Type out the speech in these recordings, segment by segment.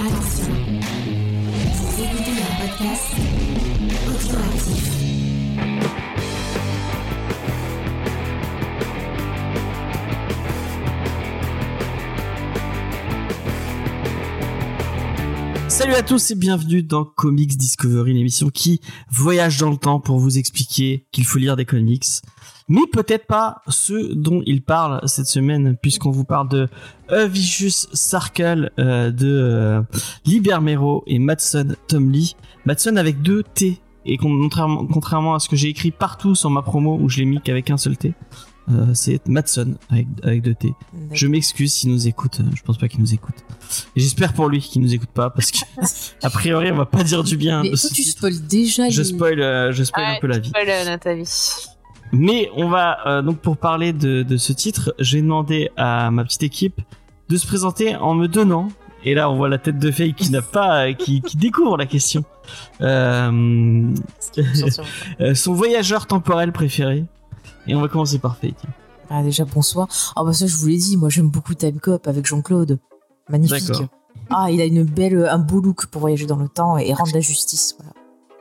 Attention, écoutez un podcast. Salut à tous et bienvenue dans Comics Discovery, l'émission qui voyage dans le temps pour vous expliquer qu'il faut lire des comics. Mais peut-être pas ceux dont il parle cette semaine, puisqu'on vous parle de A Vicious Circle euh, de euh, Libermero et Madson Tomley. Madson avec deux T, et contrairement, contrairement à ce que j'ai écrit partout sur ma promo où je l'ai mis qu'avec un seul T, euh, c'est Madson avec, avec deux T. Je m'excuse s'il nous écoute, euh, je pense pas qu'il nous écoute. Et j'espère pour lui qu'il nous écoute pas parce que a priori on va pas dire du bien. Mais de toi, ce tu spoil déjà. Je les- spoil, euh, je spoil un Ouais, peu la vie. spoil, euh, avis. Mais on va euh, donc pour parler de, de ce titre, j'ai demandé à ma petite équipe de se présenter en me donnant. Et là, on voit la tête de Faye qui n'a pas, qui, qui découvre la question. Euh, euh, son voyageur temporel préféré. Et on va commencer par Faye. Ah, déjà, bonsoir. Ah, bah, ça, je vous l'ai dit, moi, j'aime beaucoup Time Cop avec Jean-Claude. Magnifique. Ah, il a une belle, un beau look pour voyager dans le temps et rendre la justice. Voilà.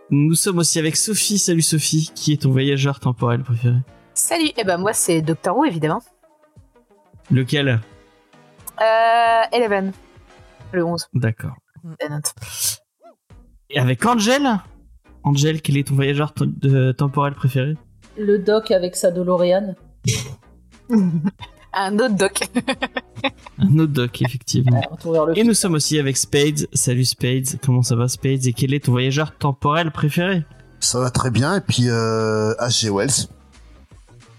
Nous sommes aussi avec Sophie. Salut Sophie, qui est ton voyageur temporel préféré Salut, et ben moi c'est Doctor Who évidemment. Lequel? Euh, Eleven, le 11. D'accord. Et avec Angel? Angel, quel est ton voyageur de- temporel préféré? Le doc avec sa DeLorean. Un autre Doc. Un autre doc, effectivement. Et nous sommes aussi avec Spades. Salut Spades, comment ça va Spades? Et quel est ton voyageur temporel préféré? Ça va très bien, et puis euh, H.G. Wells,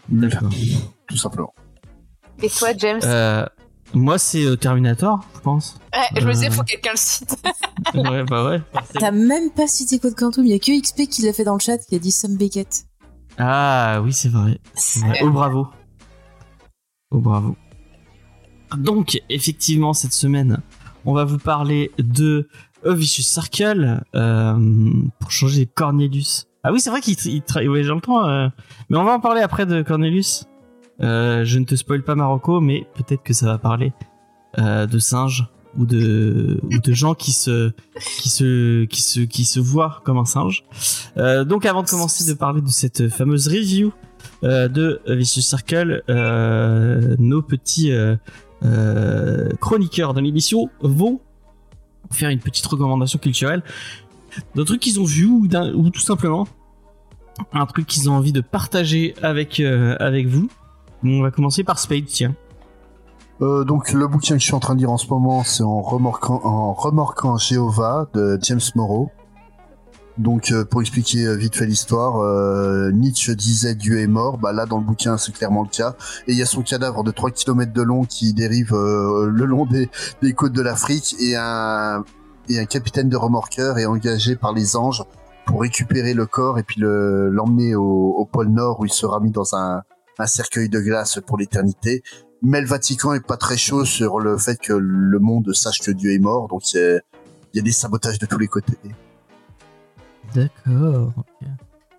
D'accord. tout simplement. Et toi James? Euh, moi c'est euh, Terminator, je pense. Ouais, je me disais euh. faut que quelqu'un le cite. ouais, bah ouais. T'as même pas cité Code Quantum, il y a que XP qui l'a fait dans le chat, qui a dit Sam Beckett. Ah oui, c'est vrai. C'est vrai. Oh bravo. Oh bravo. Donc, effectivement, cette semaine, on va vous parler de A Vicious Circle euh, pour changer Cornelius. Ah oui, c'est vrai qu'il tra- il tra- ouais, j'entends. euh, mais on va en parler après de Cornelius. Euh, je ne te spoil pas Marocco, mais peut-être que ça va parler de singes ou de ou de gens qui se qui se qui se qui se voient comme un singe. Donc, avant de commencer de parler de cette fameuse review euh, de Vicious Circle, euh, nos petits euh, chroniqueurs de l'émission vont faire une petite recommandation culturelle d'un truc qu'ils ont vu ou, tout simplement un truc qu'ils ont envie de partager avec, avec vous. On va commencer par Spade, tiens. Donc le bouquin que je suis en train de lire en ce moment, c'est en remorquant, en remorquant Jéhovah de James Morrow. Donc euh, pour expliquer euh, vite fait l'histoire, euh, Nietzsche disait Dieu est mort, bah là dans le bouquin c'est clairement le cas. Et il y a son cadavre de 3 km de long qui dérive le long des, des côtes de l'Afrique et un, et un capitaine de remorqueur est engagé par les anges pour récupérer le corps et puis le- l'emmener au, au pôle Nord où il sera mis dans un, un cercueil de glace pour l'éternité. Mais le Vatican est pas très chaud sur le fait que le monde sache que Dieu est mort, donc il y a des sabotages de tous les côtés. D'accord.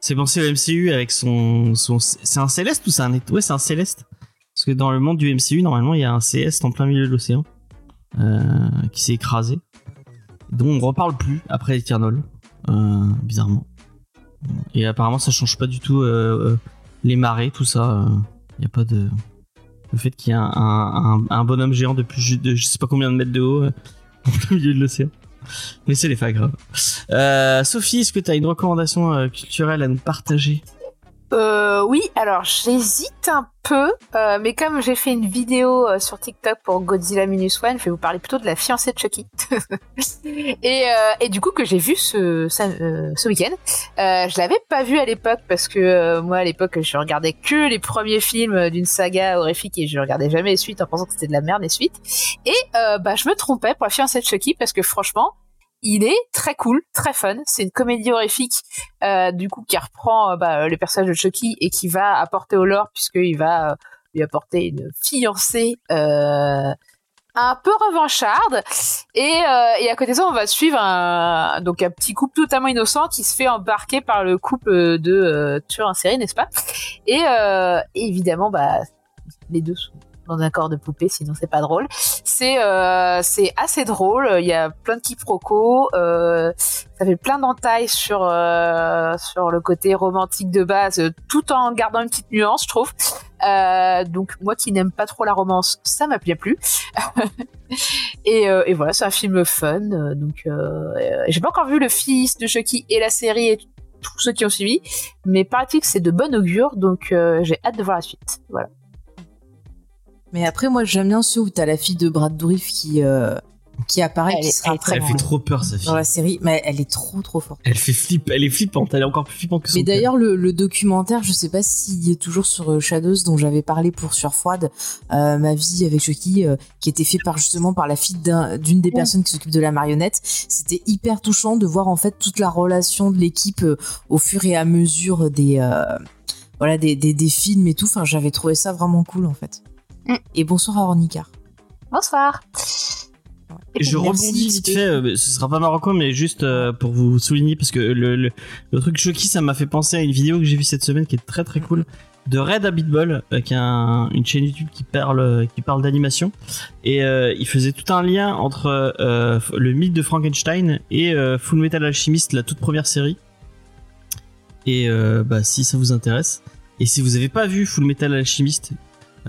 C'est pensé au MCU avec son, son c'est un céleste ou c'est un ouais c'est un céleste. Parce que dans le monde du MCU normalement il y a un céleste en plein milieu de l'océan euh, qui s'est écrasé dont on reparle plus après Eternal euh, bizarrement. Et apparemment ça change pas du tout euh, les marées tout ça il y a pas de le fait qu'il y a un, bonhomme géant de plus de je sais pas combien de mètres de haut en plein milieu de l'océan mais c'est les pas grave euh, Sophie, est-ce que tu as une recommandation euh, culturelle à nous partager? Euh, oui, alors j'hésite un peu, euh, mais comme j'ai fait une vidéo euh, sur TikTok pour Godzilla Minus One, je vais vous parler plutôt de la fiancée de Chucky. et, euh, et du coup que j'ai vu ce, ça, euh, ce week-end. Je l'avais pas vu à l'époque parce que moi à l'époque je regardais que les premiers films d'une saga horrifique et je regardais jamais les suites en pensant que c'était de la merde les suites. Et bah je me trompais pour la fiancée de Chucky parce que franchement il est très cool, très fun. C'est une comédie horrifique euh, du coup qui reprend euh, bah, le personnage de Chucky et qui va apporter au lore puisqu'il va euh, lui apporter une fiancée euh, un peu revancharde et, et à côté de ça on va suivre un donc un petit couple totalement innocent qui se fait embarquer par le couple de tueurs en série n'est-ce pas? Et, et évidemment bah les deux sont dans un corps de poupée, sinon c'est pas drôle. C'est euh, c'est assez drôle. Il y a plein de quiproquos. Euh, ça fait plein d'entailles sur euh, sur le côté romantique de base, tout en gardant une petite nuance, je trouve. Euh, donc moi qui n'aime pas trop la romance, ça m'a bien plu. et, euh, et voilà, c'est un film fun. euh, Donc j'ai pas encore vu le fils de Chucky et la série et tous ceux qui ont suivi, mais paraît-il que c'est de bon augure, donc j'ai hâte de voir la suite. Voilà. Mais après, moi, j'aime bien ceux où t'as la fille de Brad Dourif qui, euh, qui apparaît, Elle qui sera elle Elle dans, fait trop peur, sa fille. dans la série. Mais elle est trop, trop forte. Elle fait flip, elle est flippante, elle est encore plus flippante que son Mais d'ailleurs, le, le documentaire, je sais pas s'il est toujours sur euh, Shadows, dont j'avais parlé pour Surfroide, euh, ma vie avec Chucky, euh, qui était fait par justement par la fille d'un- d'une des personnes qui s'occupe de la marionnette. C'était hyper touchant de voir en fait toute la relation de l'équipe euh, au fur et à mesure des euh, voilà des, des, des films et tout. Enfin, j'avais trouvé ça vraiment cool en fait. Mm. Et bonsoir à Ornicar. Bonsoir. Et je rebondis vite fait, euh, ce sera pas Marocco, mais juste euh, pour vous souligner, parce que le, le, le truc Chucky, ça m'a fait penser à une vidéo que j'ai vue cette semaine qui est très très cool, de Red Habitball, euh, qui est un- une chaîne YouTube qui parle, qui parle d'animation. Et euh, il faisait tout un lien entre euh, le mythe de Frankenstein et euh, Full Metal Alchemist, la toute première série. Et euh, bah, si ça vous intéresse, et si vous avez pas vu Full Metal Alchemist,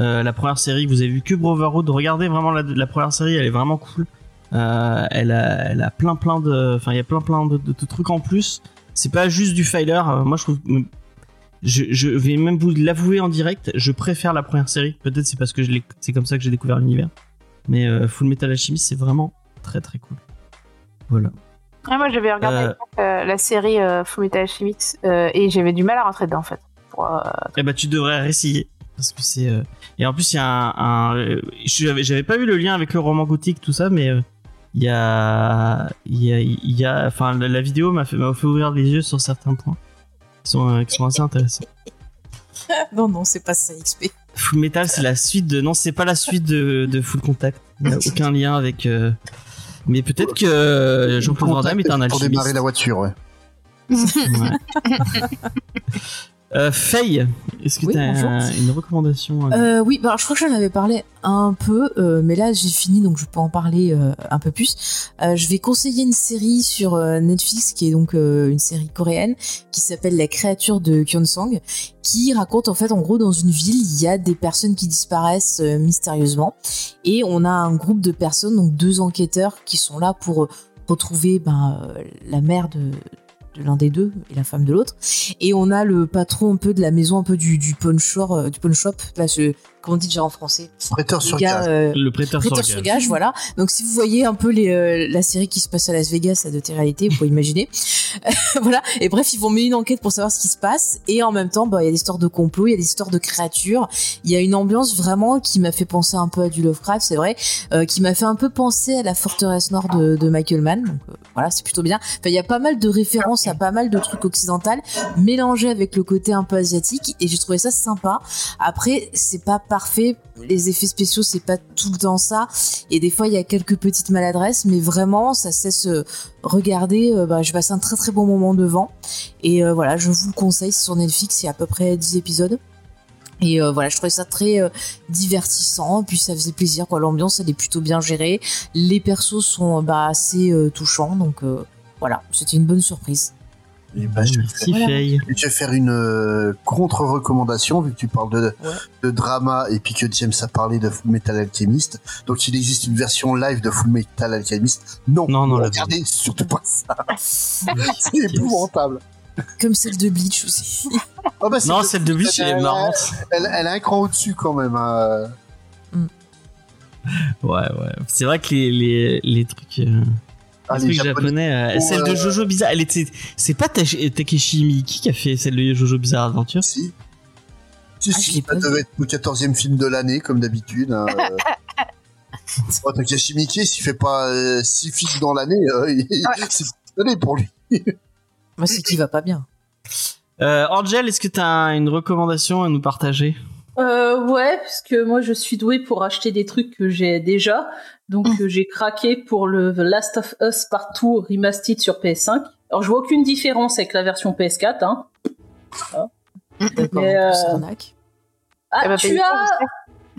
euh, la première série, que vous avez vu que Brotherhood, regardez vraiment la, la première série, elle est vraiment cool. Euh, elle, a, elle a plein plein de, enfin il y a plein plein de, de- de trucs en plus. C'est pas juste du filer. Euh, moi je trouve, je, je vais même vous l'avouer en direct, je préfère la première série. Peut-être c'est parce que je l'ai- c'est comme ça que j'ai découvert l'univers. Mais euh, Full Metal Alchemist c'est vraiment très très cool. Voilà. Ouais, moi j'avais regardé la série euh, Fullmetal Alchemist et j'avais du mal à rentrer dedans en fait. Pour, Eh bah tu devrais réessayer parce que c'est euh, et en plus il y a un, un- euh, j'avais j'avais pas vu le lien avec le roman gothique tout ça mais euh, il y a il y a il y a enfin la, vidéo m'a fait m'a fait ouvrir les yeux sur certains points qui sont euh, qui sont assez intéressants. Non, non, c'est pas ça, XP. Full Metal c'est la suite de non c'est pas la suite de, de Full Contact. Il n'y a aucun lien avec euh, mais peut-être que Jean-Claude Van Damme est un Pour alchimiste. démarrer la voiture, ouais. Ouais. Euh, Faye, est-ce que Oui, tu as une recommandation euh, Euh, oui, bah, je crois que j'en avais parlé un peu, euh, mais là j'ai fini donc je peux en parler un peu plus. Je vais conseiller une série sur Netflix qui est donc une série coréenne qui s'appelle La créature de Kyonsang, qui raconte en fait en gros dans une ville il y a des personnes qui disparaissent mystérieusement et on a un groupe de personnes donc deux enquêteurs qui sont là pour retrouver ben, la mère de de l'un des deux et la femme de l'autre. Et on a le patron un peu de la maison un peu du, du pawn shop euh, du pawn shop là je comment on dit déjà en français? Prêteur sur gaz. euh, le prêteur, prêteur sur sur gage. gage voilà. Donc si vous voyez un peu les, euh, la série qui se passe à Las Vegas à de réalité vous pouvez imaginer. Voilà. Et bref ils vont mener une enquête pour savoir ce qui se passe. Et en même temps bah il y a des histoires de complot il y a des histoires de créatures. Il y a une ambiance vraiment qui m'a fait penser un peu à du Lovecraft c'est vrai euh, qui m'a fait un peu penser à la forteresse nord de, de Michael Mann. Donc euh, voilà c'est plutôt bien. Enfin il y a pas mal de références à pas mal de trucs occidentaux mélangés avec le côté un peu asiatique et j'ai trouvé ça sympa. Après c'est pas parfait. Les effets spéciaux c'est pas tout le temps ça. Et des fois il y a quelques petites maladresses mais vraiment ça cesse euh, regarder euh, bah, je passe un très très bon moment devant. Et euh, voilà je vous le conseille c'est sur Netflix il y a à peu près 10 épisodes et euh, voilà, je trouvais ça très euh, divertissant, puis ça faisait plaisir quoi. L'ambiance elle est plutôt bien gérée, les persos sont bah, assez euh, touchants, donc euh, voilà, c'était une bonne surprise. Et bah, je, vais Merci Voilà. Faye. je vais faire une contre-recommandation, vu que tu parles de, Ouais. de drama et puis que James a parlé de Full Metal Alchemist. Donc il existe une version live de Full Metal Alchemist. Non, Non, non, regardez surtout pas ça. C'est épouvantable. Comme celle de Bleach aussi. Ah bah, Non, celle de Bleach, elle est marrante. Elle, elle a un cran au-dessus quand même. hein. Ouais, ouais. C'est vrai que les, les, les trucs, euh, les Ah, les trucs Japonais. japonais, euh, Oh, celle de euh, Jojo Bizarre, elle était, c'est pas Tashi- Takeshi Miike qui a fait celle de Jojo Bizarre Adventure? Si. Si, Ah, si, ça devait être le 14e film de l'année, comme d'habitude. Hein. euh. oh, Takashi Miike, s'il fait pas 6 films dans l'année, euh, il- c'est pour lui. Moi c'est qui va pas bien. Euh, Angel, est-ce que t'as une recommandation à nous partager? Euh, ouais, parce que moi je suis douée pour acheter des trucs que j'ai déjà. Donc euh, j'ai craqué pour le The Last of Us Partout Remastered sur PS5. Alors je vois aucune différence avec la version PS4. Hein. Mais, euh. Ah, Elle va tu as...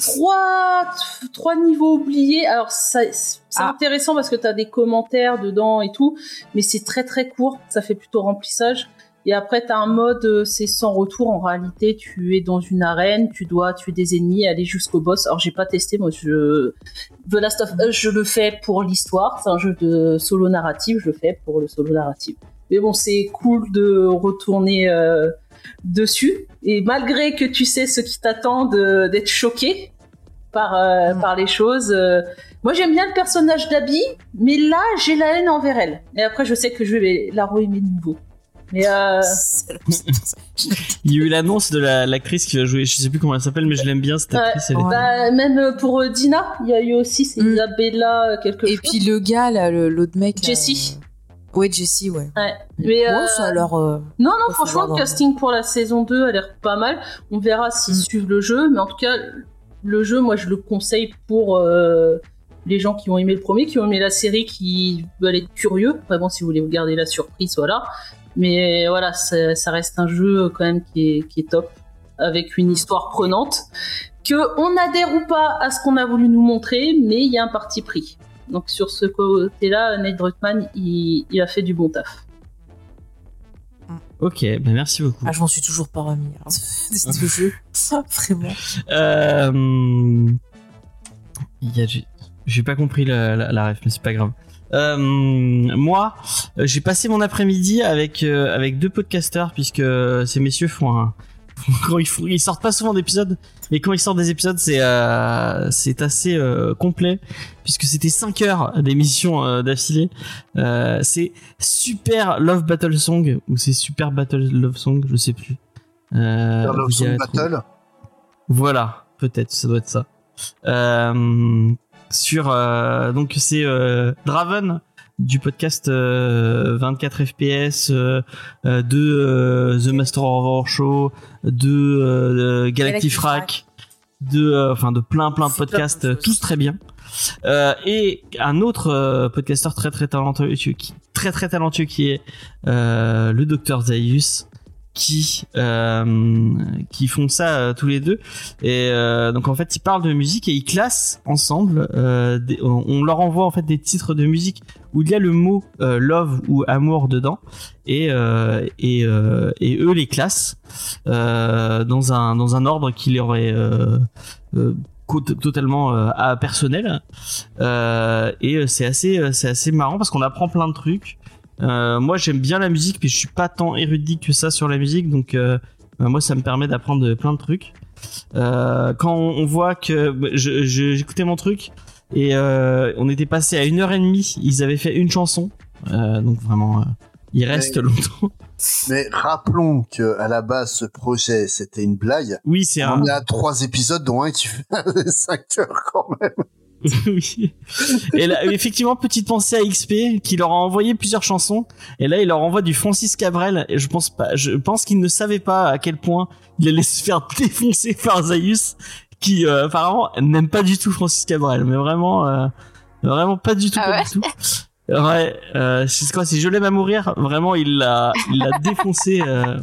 trois, trois niveaux oubliés. Alors, ça, c'est Ah. intéressant parce que tu as des commentaires dedans et tout, mais c'est très très court. Ça fait plutôt remplissage. Et après, tu as un mode, euh, c'est sans retour. En réalité, tu es dans une arène, tu dois tuer des ennemis, aller jusqu'au boss. Alors, j'ai pas testé, moi, je... The Last of Us, je le fais pour l'histoire. C'est un jeu de solo narratif, je le fais pour le solo narratif. Mais bon, c'est cool de retourner euh, dessus. Et malgré que tu sais ce qui t'attend de- d'être choqué par, euh, par les choses. euh, moi, j'aime bien le personnage d'Abby, mais là, j'ai la haine envers elle. Et après, je sais que je vais la re-aimer de nouveau. Mais euh, Il y a eu l'annonce de la- l'actrice qui va jouer, je sais plus comment elle s'appelle, mais je l'aime bien cette Ouais. actrice. Elle est- Ouais. bah, même pour euh, Dina, il y a eu aussi c'est Mm. Isabella quelque Et chose. puis le gars, là, l'autre mec. là, Jessie. euh, Ouais, Jessie, ouais. Ouais. Mais, Bon, euh, ça a l'air. euh, Non, non, franchement, le casting pour la saison 2 a l'air pas mal. On verra s'ils Mm. suivent le jeu, mais en tout cas, le jeu, moi, je le conseille pour euh, les gens qui ont aimé le premier, qui ont aimé la série, qui veulent être curieux. Vraiment, si vous voulez vous garder la surprise, voilà. Mais voilà, ça, reste un jeu quand même qui est, top, avec une histoire prenante, que on adhère ou pas à ce qu'on a voulu nous montrer, mais il y a un parti pris. Donc sur ce côté-là, Nate Druckmann, il a fait du bon taf. Ok, ben merci beaucoup. Ah, je m'en suis toujours pas remis. hein, de ce jeu. Vraiment. Euh, il y a- j'ai- pas compris la, la, la ref, mais c'est pas grave. Euh, moi, euh, j'ai passé mon après-midi avec euh, avec deux podcasteurs puisque ces messieurs font un quand ils, sortent pas souvent d'épisodes, mais quand ils sortent des épisodes, c'est euh, c'est assez euh, complet puisque c'était 5 heures d'émission euh, d'affilée. Euh, c'est Super Love Battle Song ou c'est Super Battle Love Song, je sais plus. Euh, Love vous Song. Battle. Voilà, peut-être, ça doit être ça. Euh, sur euh, donc c'est euh, Draven du podcast euh, 24 FPS de The Master of Horror Show de euh, Galactic Galactic Frac de enfin de plein plein de podcasts plein de choses. tous très bien. Euh, et un autre euh, podcasteur très très talentueux qui très très talentueux qui est euh, le docteur Zaius qui euh, qui font ça tous les deux. Et donc en fait ils parlent de musique et ils classent ensemble des- on on leur envoie en fait des titres de musique où il y a le mot euh, love ou amour dedans et euh, et, euh, et eux les classent dans un dans un ordre qui leur est totalement personnel. Et c'est assez c'est assez marrant parce qu'on apprend plein de trucs. Moi j'aime bien la musique mais je suis pas tant érudit que ça sur la musique donc moi ça me permet d'apprendre plein de trucs. Quand on, voit que je- j'écoutais mon truc et euh, on était passé à une heure et demie ils avaient fait une chanson Euh, donc vraiment euh, il reste Mais- longtemps Mais rappelons que à la base, ce projet, c'était une blague. oui c'est un On à trois épisodes, dont un qui fait 5 heures quand même. oui. Et là, effectivement, petite pensée à XP qui leur a envoyé plusieurs chansons. Et là, il leur envoie du Francis Cabrel. Et je pense pas, je pense qu'il ne savait pas à quel point il allait se faire défoncer par Zaius, qui euh, apparemment n'aime pas du tout Francis Cabrel, mais vraiment, euh, vraiment pas du tout, Ah pas ouais du tout. Ouais, euh, c'est quoi, c'est Je l'aime à mourir? Vraiment, il l'a, il l'a défoncé. Euh...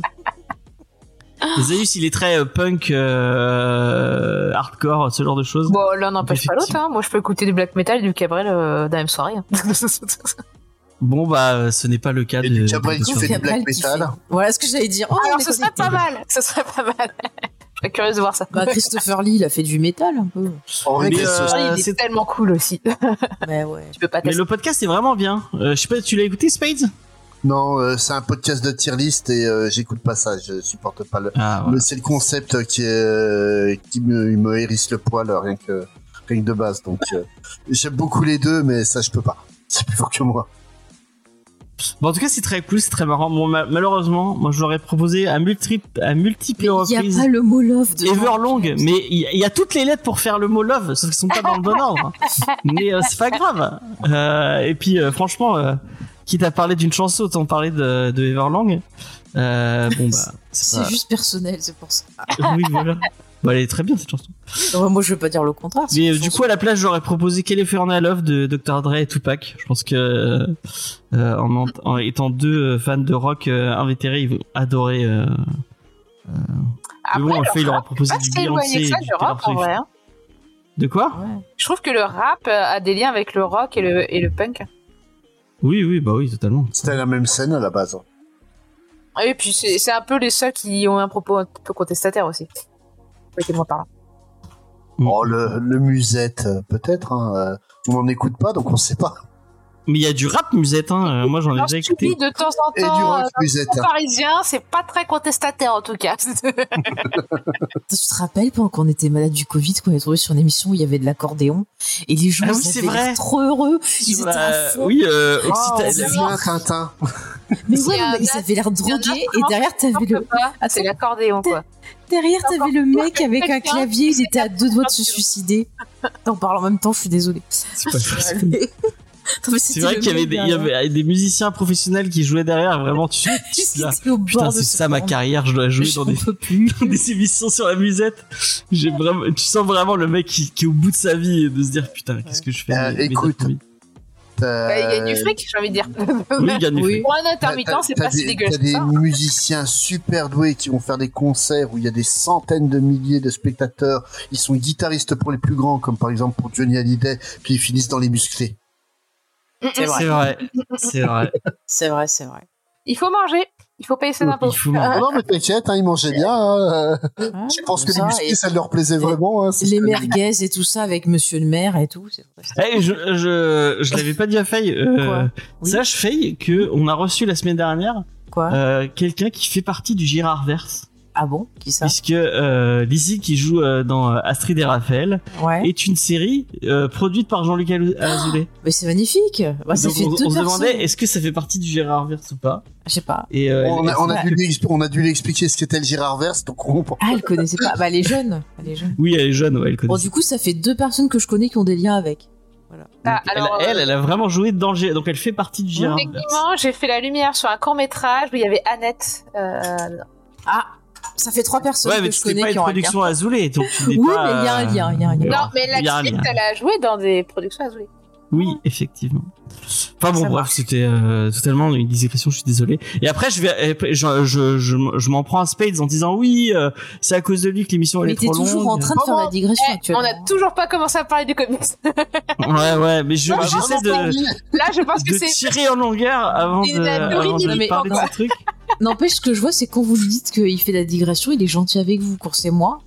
Zaius, il est très euh, punk, euh, hardcore, ce genre de choses. Bon, l'un n'empêche pas l'autre. Hein. Moi, je peux écouter du black metal et du Cabrel euh, dans la même soirée. hein. Bon bah ce n'est pas le cas Et de. du Cabrel de- qui fait du black metal. Voilà ce que j'allais dire. Oh, Alors, ce serait pas mal. Ce serait pas mal. Je serais curieuse de voir ça. Bah, Christopher Lee, il a fait du métal un peu. Henri Mais, euh, Ah, il est c'est- tellement cool aussi. Mais ouais. tu peux pas Mais le podcast est vraiment bien. Euh, je sais pas, tu l'as écouté Spades? Non, euh, c'est un podcast de tier list et euh, j'écoute pas ça. Je supporte pas le. Ah Mais c'est le concept qui est qui me, hérisse le poil rien que rien que de base. Donc euh, j'aime beaucoup les deux, mais ça je peux pas. C'est plus fort que moi. Bon en tout cas c'est très cool, c'est très marrant. Bon ma- malheureusement, moi je leur ai proposé à multiples à multiples Mais il n'y a pas le mot love dedans. Everlong, mais il y, a- il y a toutes les lettres pour faire le mot love, sauf qu'ils sont pas dans le bon ordre. Mais euh, c'est pas grave. Euh, et puis euh, franchement, quitte à parler d'une chanson, autant parler de, de Everlong. Bon bah, c'est C'est pas... juste personnel, c'est pour ça. oui voilà. Bah, elle est très bien cette chanson. Moi, je veux pas dire le contraire. Mais euh, du coup, à la place, j'aurais proposé California Love de Dr. Dre et Tupac. Je pense que, euh, en, étant deux euh, fans de rock euh, invétérés, ils vont adorer. Euh, mais bon, en fait, il leur a proposé du Beyoncé du rock en vrai. hein. De quoi? Je trouve que le rap a des liens avec le rock et le, et le punk. Oui, oui, bah oui, totalement. C'était la même scène à la base. Et puis c'est c'est un peu les seuls qui ont un propos un peu contestataire aussi. Oh, le, musette, peut-être. Hein, euh, on n'en écoute pas, donc on sait pas. Mais il y a du rap musette, hein. euh, Moi, j'en ai déjà écouté. de temps en Et du temps, rock euh, musette. le parisien, c'est pas très contestataire en tout cas. Tu te rappelles pendant qu'on était malade du Covid, qu'on est trouvé sur une émission où il y avait de l'accordéon et les gens Ah oui, ils c'est avaient l'air vrai. trop heureux. Ils Sur étaient à fond. Oui, euh, Oh, Occitanie. Mais ouais, mais ils avaient l'air drogués et derrière t'avais le c'est l'accordéon quoi. derrière t'avais le mec avec un clavier, il était à deux doigts de se suicider. T'en parles en même temps, je suis désolée. C'est pas. C'est vrai qu'il y avait des, il y derrière. avait des musiciens professionnels qui jouaient derrière. Vraiment, tu, tu c'est ça ma carrière. Je dois jouer dans des, peux plus. dans des émissions sur la musette. J'ai vraiment, tu sens vraiment le mec qui, qui est au bout de sa vie et de se dire putain, qu'est-ce que je fais Euh, mes- mes écoute, après-midi Bah, il gagne du fric, j'ai envie de dire. Oui, il gagne du Oui. fric. Pour un intermittent, c'est pas si dégueulasse T'as des ça. musiciens super doués qui vont faire des concerts où il y a des centaines de milliers de spectateurs. Ils sont guitaristes pour les plus grands, comme par exemple pour Johnny Hallyday, puis ils finissent dans les musclés. C'est vrai. C'est vrai, c'est vrai. C'est vrai, c'est vrai. Il faut manger, il faut payer ses impôts. Il faut manger. non, mais t'inquiète, hein, ils mangeaient bien. hein, Je pense que ça, les et ça leur plaisait vraiment. hein, c'est les merguez et tout ça avec Monsieur le maire et tout. c'est vrai. Eh, je, je, je l'avais pas dit à Faye. Euh, Oui. Sache Faye que on a reçu la semaine dernière Quoi? euh, quelqu'un qui fait partie du Girardverse. Ah bon Qui ça puisque euh, Lizzie qui joue euh, dans euh, Astrid et Raphaël Ouais. est une série euh, produite par Jean-Luc Alou- Azoulay. Mais c'est magnifique. Bah, ça fait on, deux on se demandait est-ce que ça fait partie du Gérardverse ou pas Je sais pas. Et euh, On a, on, a Ouais. dû lui expli- on a dû lui expliquer ce qu'était le Girardverse, donc on... Ah, elle connaissait pas. Bah, elle est jeune. Elle est jeune. oui, elle est jeune, ouais, elle connaît. Bon, du coup, ça fait deux personnes que je connais qui ont des liens avec. Ah, elle, alors, elle, euh, elle a vraiment joué dans le Gé- donc elle fait partie du Gérardverse. Techniquement, j'ai fait la lumière sur un court métrage où il y avait Annette. euh, Ah, ça fait trois personnes Ouais, mais que je connais pas qui une ont un lien. production Azoulay, donc tu Oui, pas, mais il y a un lien, il y a un lien. euh, Non, mais il y a un l'actrice, lien. elle a joué dans des productions Azoulay. Oui, effectivement. Enfin bon, Ça bref, c'était euh, totalement une digression, je suis désolé. Et après, je vais, je, je, je, je m'en prends à Spades en disant oui, euh, c'est à cause de lui que l'émission elle Mais est t'es trop toujours longue. en train de faire la digression Eh, on a toujours pas commencé à parler du comics. Ouais, ouais, mais je- Ah, j'essaie de, Là, je pense que de c'est. tirer en longueur avant C'est de, la avant de du parler de ce truc. N'empêche, ce que je vois, c'est quand vous lui dites qu'il fait la digression, il est gentil avec vous. Quand c'est moi,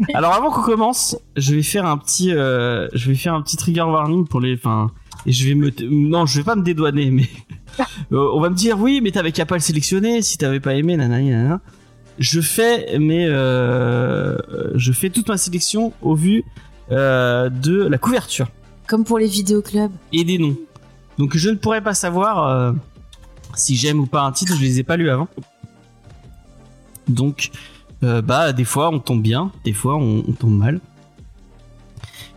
Alors avant qu'on commence, je vais faire un petit, euh, je vais faire un petit trigger warning pour les, enfin, et je vais me, non, je vais pas me dédouaner, mais euh, on va me dire oui, mais t'avais qu'à pas le sélectionner si t'avais pas aimé, nanani, nanana. Je fais, mais euh, je fais toute ma sélection au vu de la couverture comme pour les vidéoclubs. et des noms. Donc je ne pourrais pas savoir si j'aime ou pas un titre, je les ai pas lus avant. Donc euh, bah des fois on tombe bien, des fois on, on tombe mal.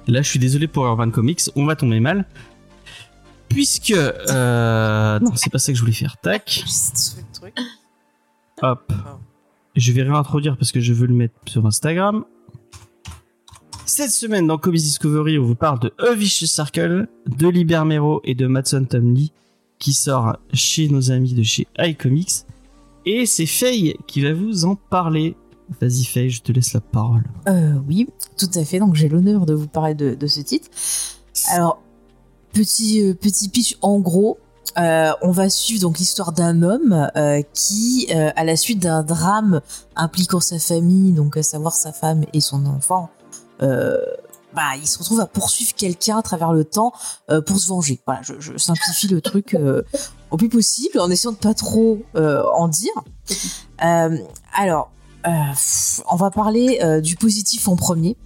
Là je suis désolé pour Urban Comics, on va tomber mal. Puisque euh, non c'est pas ça que je voulais faire. Tac, hop. Je vais réintroduire parce que je veux le mettre sur Instagram. Cette semaine dans Comics Discovery, on vous parle de A Vicious Circle, de Libermero et de Matson Tomley, qui sort chez nos amis de chez iComics. Et c'est Faye qui va vous en parler. Vas-y Faye, je te laisse la parole. Euh, oui, tout à fait. Donc j'ai l'honneur de vous parler de, ce titre. Alors, petit euh, petit pitch en gros. euh, on va suivre donc l'histoire d'un homme euh, qui, à la suite d'un drame impliquant sa famille, donc à savoir sa femme et son enfant, bah, il se retrouve à poursuivre quelqu'un à travers le temps pour se venger. Voilà, je, simplifie le truc au plus possible en essayant de pas trop en dire. Alors, on va parler euh, du positif en premier.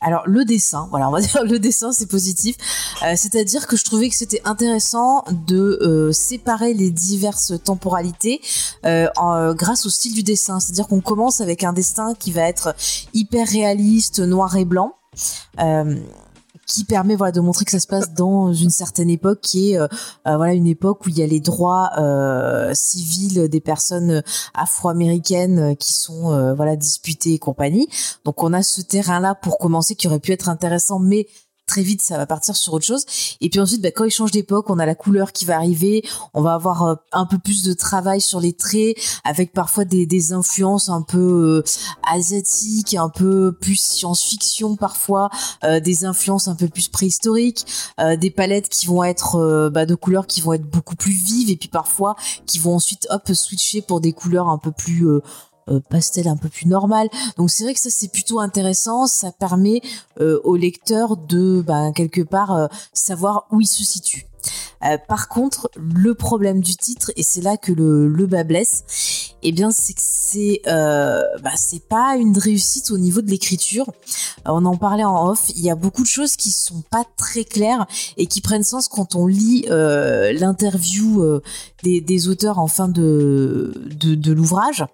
Alors le dessin, voilà, on va dire le dessin c'est positif. Euh, C'est-à-dire que je trouvais que c'était intéressant de euh, séparer les diverses temporalités euh, grâce au style du dessin. C'est-à-dire qu'on commence avec un dessin qui va être hyper réaliste, noir et blanc. Euh, qui permet voilà de montrer que ça se passe dans une certaine époque qui est euh, euh, voilà une époque où il y a les droits euh, civils des personnes afro-américaines qui sont euh, voilà disputés et compagnie. Donc on a ce terrain là pour commencer qui aurait pu être intéressant mais très vite ça va partir sur autre chose. Et puis ensuite bah, quand il change d'époque on a la couleur qui va arriver. On va avoir euh, un peu plus de travail sur les traits avec parfois des, des influences un peu euh, asiatiques un peu plus science-fiction parfois euh, des influences un peu plus préhistoriques des palettes qui vont être bah, de couleurs qui vont être beaucoup plus vives et puis parfois qui vont ensuite hop switcher pour des couleurs un peu plus euh, pastel un peu plus normal. Donc c'est vrai que ça c'est plutôt intéressant, ça permet euh, au lecteur de ben, quelque part euh, savoir où il se situe. Euh, par contre, le problème du titre, et c'est là que le, le bas blesse, eh bien, c'est que c'est euh, bah, c'est pas une réussite au niveau de l'écriture. Euh, on en parlait en off. Il y a beaucoup de choses qui sont pas très claires et qui prennent sens quand on lit l'interview des, auteurs en fin de de, de l'ouvrage,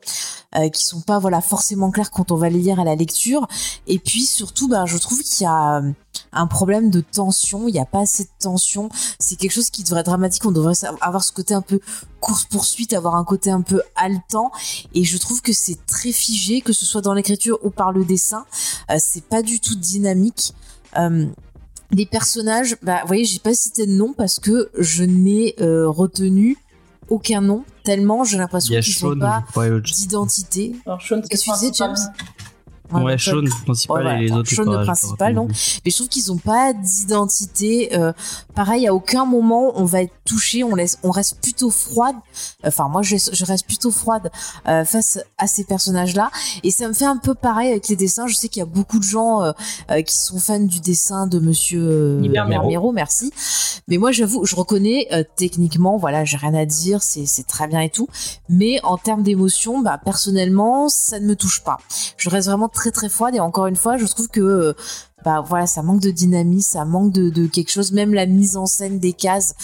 qui sont pas voilà forcément claires quand on va les lire à la lecture. Et puis surtout, bah, je trouve qu'il y a un problème de tension. Il n'y a pas assez de tension. C'est quelque chose qui devrait être dramatique. On devrait avoir ce côté un peu course poursuite, avoir un côté un peu haletant. Et je trouve que c'est très figé, que ce soit dans l'écriture ou par le dessin. Euh, c'est pas du tout dynamique. Euh, les personnages, bah, vous voyez, j'ai pas cité de nom parce que je n'ai euh, retenu aucun nom tellement j'ai l'impression qu'ils n'ont pas d'identité. Alors Sean, c'est James? Ouais, Sean principal et les autres. Sean le principal, donc. Mais je trouve qu'ils ont pas d'identité. Euh, pareil, à aucun moment on va être touché, on laisse, on reste plutôt froide. Enfin, moi, je, je reste plutôt froide euh, face à ces personnages-là. Et ça me fait un peu pareil avec les dessins. Je sais qu'il y a beaucoup de gens euh, qui sont fans du dessin de Monsieur Mermero, merci. Mais moi, j'avoue, je reconnais techniquement, voilà, j'ai rien à dire, c'est c'est très bien et tout. Mais en termes d'émotion, bah personnellement, ça ne me touche pas. Je reste vraiment très très froide. Et encore une fois, je trouve que euh, bah voilà, ça manque de dynamisme, ça manque de, quelque chose. Même la mise en scène des cases,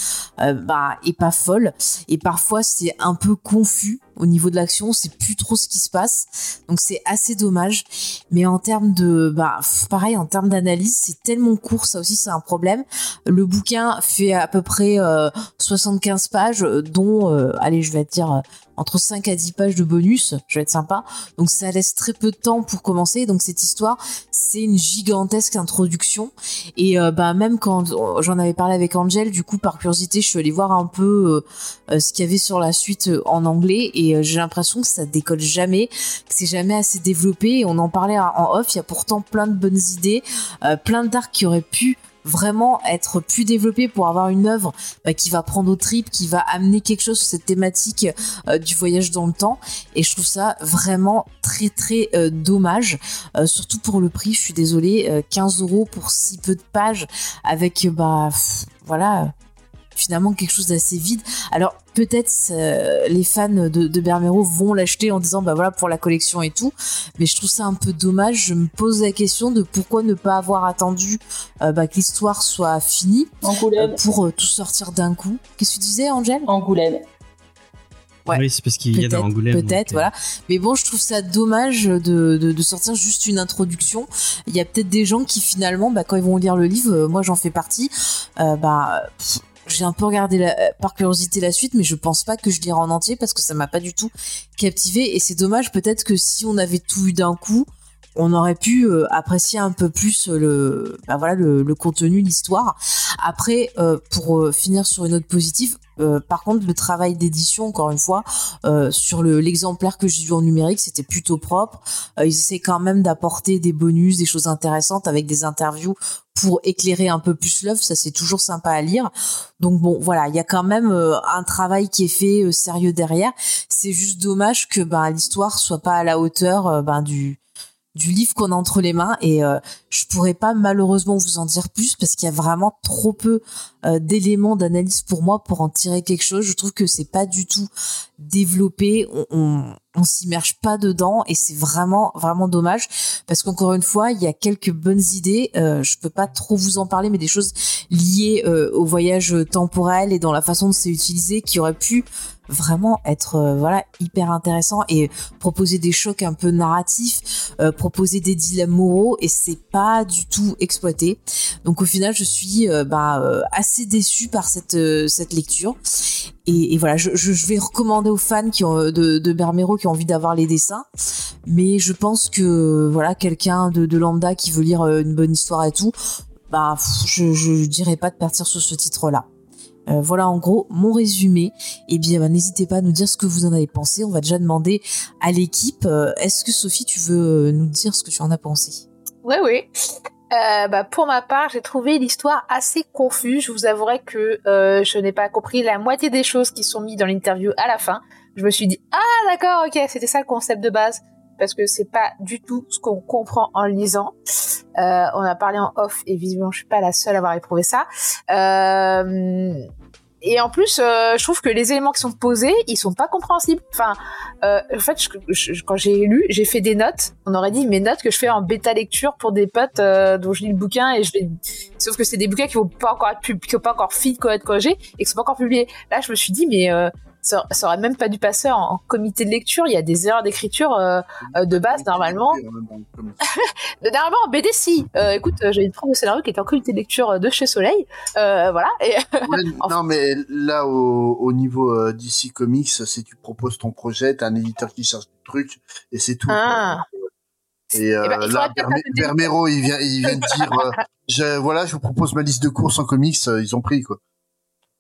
euh, bah pas folle. Et parfois c'est un peu confus au niveau de l'action, c'est plus trop ce qui se passe. Donc c'est assez dommage. Mais en termes de, bah pareil, en termes d'analyse, c'est tellement court, ça aussi c'est un problème. Le bouquin fait à peu près 75 euh, pages, dont, euh, allez, je vais te dire entre 5 à 10 pages de bonus, je vais être sympa. Donc ça laisse très peu de temps pour commencer. Donc cette histoire, c'est une gigantesque introduction. Et euh, bah même quand j'en avais parlé avec Angel du coup par curiosité je suis allée voir un peu euh, euh, ce qu'il y avait sur la suite en anglais. Et j'ai l'impression que ça décolle jamais que c'est jamais assez développé. Et on en parlait en off. Il y a pourtant plein de bonnes idées plein d'arcs qui auraient pu vraiment être plus développé pour avoir une œuvre bah, qui va prendre au trip, qui va amener quelque chose sur cette thématique euh, du voyage dans le temps. Et je trouve ça vraiment très très euh, dommage, euh, surtout pour le prix. Je suis désolée, 15 euros pour si peu de pages avec bah voilà finalement quelque chose d'assez vide. Alors peut-être euh, les fans de, de Bermero vont l'acheter en disant bah voilà pour la collection et tout, mais je trouve ça un peu dommage. Je me pose la question de pourquoi ne pas avoir attendu euh, bah, que l'histoire soit finie euh, pour tout sortir d'un coup. Qu'est-ce que tu disais, Angèle? Angoulême. Ouais. Oui, c'est parce qu'il y a Angoulême. Peut-être, voilà. Mais bon, je trouve ça dommage de, de, de, sortir juste une introduction. Il y a peut-être des gens qui finalement, bah, quand ils vont lire le livre, moi j'en fais partie, bah j'ai un peu regardé euh, par curiosité la suite, mais je pense pas que je lirai en entier parce que ça m'a pas du tout captivé. Et c'est dommage, peut-être que si on avait tout eu d'un coup, on aurait pu euh, apprécier un peu plus le, bah voilà, le, contenu, l'histoire. Après, euh, pour finir sur une note positive, par contre, le travail d'édition, encore une fois, sur l'exemplaire que j'ai vu en numérique, c'était plutôt propre. ils essaient quand même d'apporter des bonus, des choses intéressantes avec des interviews pour éclairer un peu plus l'œuvre, ça c'est toujours sympa à lire. Donc bon, voilà, il y a quand même euh, un travail qui est fait euh, sérieux derrière. C'est juste dommage que ben l'histoire soit pas à la hauteur euh, ben du du livre qu'on a entre les mains et je pourrais pas malheureusement vous en dire plus parce qu'il y a vraiment trop peu d'éléments d'analyse pour moi pour en tirer quelque chose. Je trouve que c'est pas du tout développé. on, on s'immerge pas dedans et c'est vraiment vraiment dommage parce qu'encore une fois il y a quelques bonnes idées euh, je peux pas trop vous en parler mais des choses liées euh, au voyage temporel et dans la façon de c'est utilisé qui auraient pu vraiment être euh, voilà hyper intéressant et proposer des chocs un peu narratifs euh, proposer des dilemmes moraux et c'est pas du tout exploité donc au final je suis bah, assez déçue par cette cette lecture et, et voilà je, je, vais recommander aux fans qui ont de, de Bermero qui envie d'avoir les dessins. Mais je pense que voilà, quelqu'un de, lambda qui veut lire euh, une bonne histoire et tout, bah je je dirais pas de partir sur ce titre-là. Euh, voilà en gros mon résumé. Et bien bah, n'hésitez pas à nous dire ce que vous en avez pensé. On va déjà demander à l'équipe. euh, Est-ce que Sophie, tu veux euh, nous dire ce que tu en as pensé? Oui, oui. Bah, pour ma part, j'ai trouvé l'histoire assez confuse. Je vous avouerai que je n'ai pas compris la moitié des choses qui sont mises dans l'interview à la fin. Je me suis dit ah d'accord, ok, c'était ça le concept de base parce que c'est pas du tout ce qu'on comprend en lisant. Euh, on a parlé en off et visiblement je suis pas la seule à avoir éprouvé ça. Euh, et en plus, euh, je trouve que les éléments qui sont posés, ils sont pas compréhensibles. Enfin, en fait, quand j'ai lu, j'ai fait des notes. On aurait dit mes notes que je fais en bêta lecture pour des potes dont je lis le bouquin et je. Sauf que c'est des bouquins qui vont pas encore être pub... qui vont pas encore corrigés et qui sont pas encore publiés. Là, je me suis dit, mais ça, ça aurait même pas dû passer en, en comité de lecture. Il y a des erreurs d'écriture euh, euh, de base normalement. De- Normalement, en BD, si. Euh, écoute, j'avais une prof de scénario qui était en comité de lecture de chez Soleil. Euh, voilà. Et, Ouais, non, mais là, au, au niveau DC Comics, si tu proposes ton projet, t'as un éditeur qui cherche du truc, et c'est tout. Ah. Et Eh ben, là, Bermero, il vient, il vient de dire, je, voilà, je vous propose ma liste de courses en comics, ils ont pris, quoi.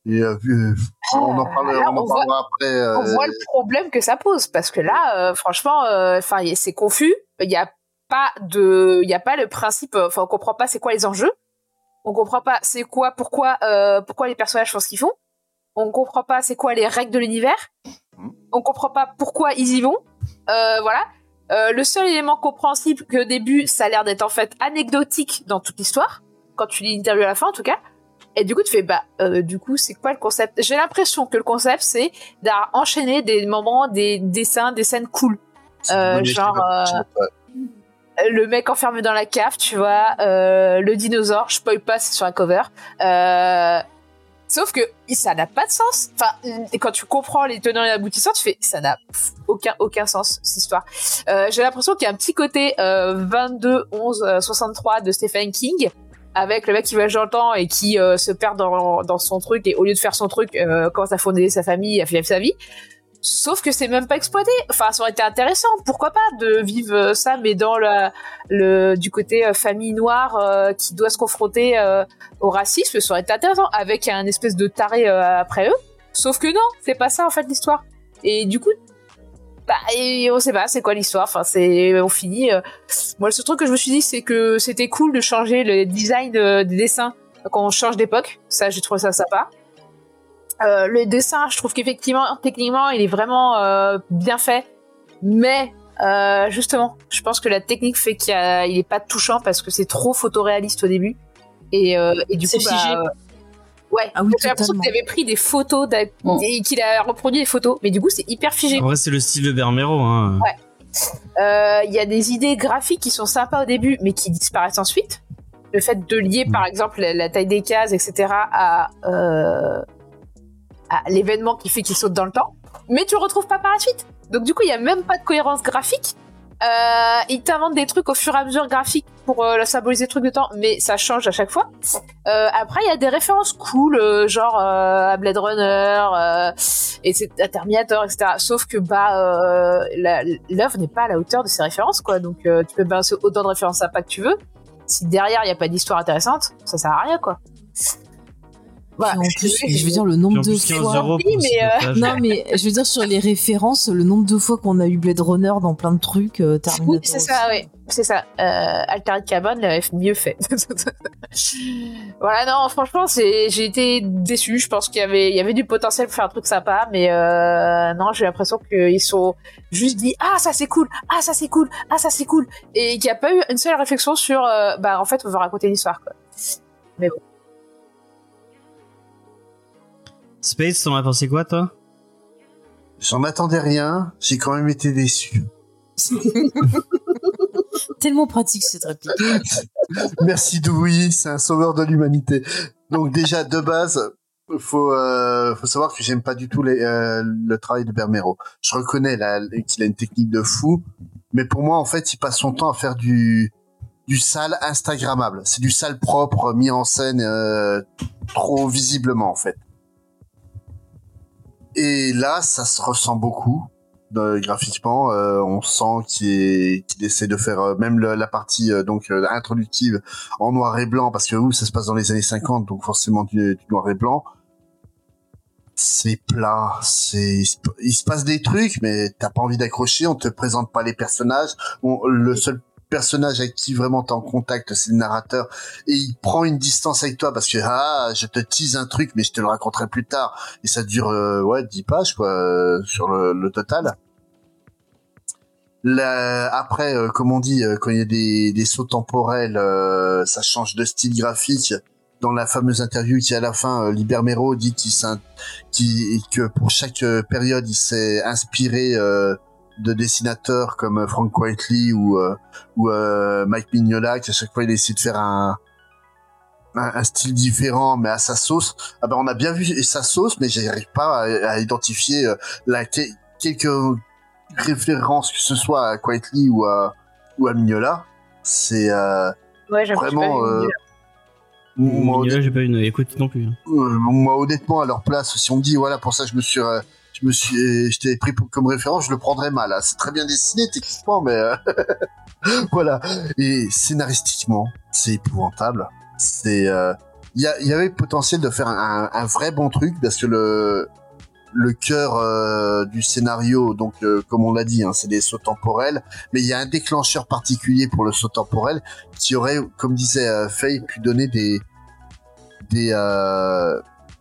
Et euh, euh, on en, parle, là, on en on voit- parlera après. euh, on voit le problème que ça pose parce que là, euh, franchement, enfin, c'est confus. Il y a pas de, il y a pas le principe. Enfin, on comprend pas c'est quoi les enjeux. On comprend pas c'est quoi, pourquoi, euh, pourquoi les personnages font ce qu'ils font. On comprend pas c'est quoi les règles de l'univers. On comprend pas pourquoi ils y vont. Euh, voilà. Euh, le seul élément compréhensible que au début, ça a l'air d'être en fait anecdotique dans toute l'histoire. Quand tu lis l'interview à la fin, en tout cas. Et du coup, tu fais, bah, euh, du coup, c'est quoi le concept? J'ai l'impression que le concept, c'est d'enchaîner des moments, des dessins, des scènes cool. euh, genre, ouais. Le mec enfermé dans la cave, tu vois, euh, le dinosaure, je spoil pas, c'est sur la cover. Euh, sauf que ça n'a pas de sens. Enfin, quand tu comprends les tenants et aboutissants, tu fais, ça n'a aucun aucun sens cette histoire. Euh, J'ai l'impression qu'il y a un petit côté euh, 22 11 euh, 63 de Stephen King avec le mec qui le temps et qui euh, se perd dans, son truc et au lieu de faire son truc euh, commence à fonder sa famille, à vivre sa vie. Sauf que c'est même pas exploité. Enfin, ça aurait été intéressant, pourquoi pas, de vivre euh, ça, mais dans le du côté famille noire qui doit se confronter au racisme, ça aurait été intéressant, avec un espèce de taré après eux. Sauf que non, c'est pas ça en fait l'histoire. Et du coup, bah, et on sait pas, c'est quoi l'histoire. Enfin, c'est on finit. euh. Moi, le seul truc que je me suis dit, c'est que c'était cool de changer le design euh, des dessins quand on change d'époque. Ça, j'ai trouvé ça sympa. Euh, le dessin, je trouve qu'effectivement, techniquement, il est vraiment euh, bien fait, mais justement, je pense que la technique fait qu'il a- il est pas touchant parce que c'est trop photoréaliste au début, et, et du coup, bah, ouais, Ah oui, j'ai l'impression qu'il avait pris des photos Mm. et qu'il a reproduit des photos, mais du coup, c'est hyper figé. En vrai, c'est le style de Bermero. Hein. Euh, Il y a des idées graphiques qui sont sympas au début, mais qui disparaissent ensuite. Le fait de lier, par exemple, la, la taille des cases, etc., à, euh, à l'événement qui fait qu'il saute dans le temps. Mais tu le retrouves pas par la suite. Donc du coup, il y a même pas de cohérence graphique. Euh, ils t'inventent des trucs au fur et à mesure graphiques pour euh, symboliser le truc de temps, mais ça change à chaque fois. Euh, après, il y a des références cool, euh, genre euh, à Blade Runner, euh, et à Terminator, etc. Sauf que bah l'œuvre n'est pas à la hauteur de ces références, quoi. Donc tu peux balancer autant de références sympas que tu veux. Si derrière il n'y a pas d'histoire intéressante, ça sert à rien, quoi. Puis en plus, je veux dire le nombre de plus, 15 fois. euros Oui, mais, euh. Non mais je veux dire sur les références, le nombre de fois qu'on a eu Blade Runner dans plein de trucs, euh, Terminator. Oui, c'est ça, oui. C'est ça. Euh, Altered Carbon l'avait mieux fait. voilà, non, franchement, c'est, j'ai été déçu. Je pense qu'il y avait, il y avait du potentiel pour faire un truc sympa, mais euh, non, j'ai l'impression qu'ils sont juste dit, ah, ça c'est cool, ah, ça c'est cool, ah, ça c'est cool, et qu'il n'y a pas eu une seule réflexion sur, euh, bah, en fait, on veut raconter une histoire, quoi. Space, t'en as pensé quoi, toi? J'en attendais rien, j'ai quand même été déçu. Tellement pratique cette réplique. Merci Dewey, c'est un sauveur de l'humanité. Donc déjà de base, faut euh, faut savoir que j'aime pas du tout les, euh, le travail de Bermero. Je reconnais là, qu'il a une technique de fou, mais pour moi en fait, il passe son temps à faire du du sale instagrammable. C'est du sale propre mis en scène euh, trop visiblement en fait. Et là, ça se ressent beaucoup euh, graphiquement. Euh, on sent qu'il qu'il essaie de faire euh, même la partie euh, donc euh, introductive en noir et blanc parce que où ça se passe dans les années 50, donc forcément du, du noir et blanc. C'est plat, c'est il se passe des trucs, mais t'as pas envie d'accrocher. On te présente pas les personnages. On- le seul personnage avec qui vraiment t'es en contact, c'est le narrateur, et il prend une distance avec toi parce que ah, je te tease un truc, mais je te le raconterai plus tard et ça dure euh, ouais 10 pages quoi euh, sur le, le total. Après, euh, comme on dit, euh, quand il y a des, des sauts temporels, euh, ça change de style graphique. Dans la fameuse interview qui à la fin, Liber Mero dit qu'il qu'il- que pour chaque période, il s'est inspiré de dessinateurs comme euh, Frank Whiteley ou euh, ou euh, Mike Mignola, qu'à chaque fois il essaie de faire un, un un style différent, mais à sa sauce. Ah ben on a bien vu sa sauce, mais j'arrive pas à, à identifier euh, la que- quelques références que ce soit à Quietly ou à ou à Mignola. C'est euh, Ouais, vraiment. pas euh, moi, j'ai pas une écoute non plus. hein. euh, moi, honnêtement, à leur place, si on me dit voilà pour ça je me suis euh, je me suis euh, je t'ai pris comme référence, je le prendrais mal. hein. C'est très bien dessiné techniquement, mais euh, voilà. Et scénaristiquement, c'est épouvantable. C'est euh, il y, avait le potentiel de faire un, vrai bon truc parce que le le cœur du scénario, donc comme on l'a dit, hein, c'est des sauts temporels, mais il y a un déclencheur particulier pour le saut temporel qui aurait, comme disait Faye, pu donner des des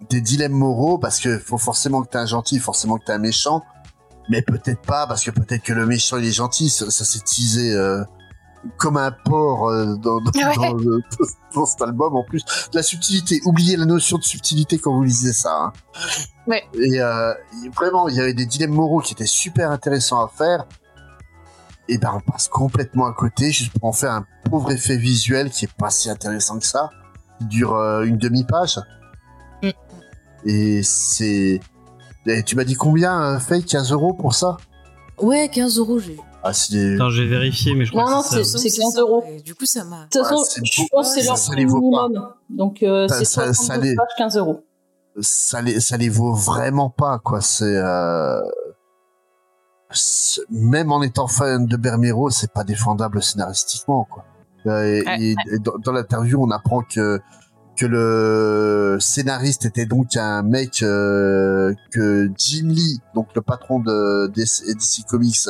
des dilemmes moraux parce que faut forcément que t'es un gentil, forcément que t'es un méchant, mais peut-être pas parce que peut-être que le méchant il est gentil, ça, ça s'est teasé euh, comme un porc euh, dans, dans, Ouais. dans le- dans cet album en plus. La subtilité, oubliez la notion de subtilité quand vous lisez ça. hein. Ouais. Et euh, vraiment, il y avait des dilemmes moraux qui étaient super intéressants à faire. Et ben on passe complètement à côté juste pour en faire un pauvre effet visuel qui est pas si intéressant que ça. Il dure une demi-page. Et c'est... Tu m'as dit combien, euh, Faye 15 euros pour ça? Ouais, 15 euros, j'ai. Ah. Attends, j'ai vérifié, mais je crois Non, non, que c'est ça. c'est- Ça, 15 ça, euros. ouais. Du coup, ça m'a. De toute façon, Ouais, je pense que c'est leur pas. minimum. Donc, euh, Ça- c'est ça- ça 72 les- pages, 15 euros. ça les ça les vaut vraiment pas quoi c'est euh... même en étant fan de Bermero c'est pas défendable scénaristiquement quoi Euh, et, Ouais, et- et dans, dans l'interview on apprend que que le scénariste était donc un mec euh, que Jim Lee donc le patron de DC, Comics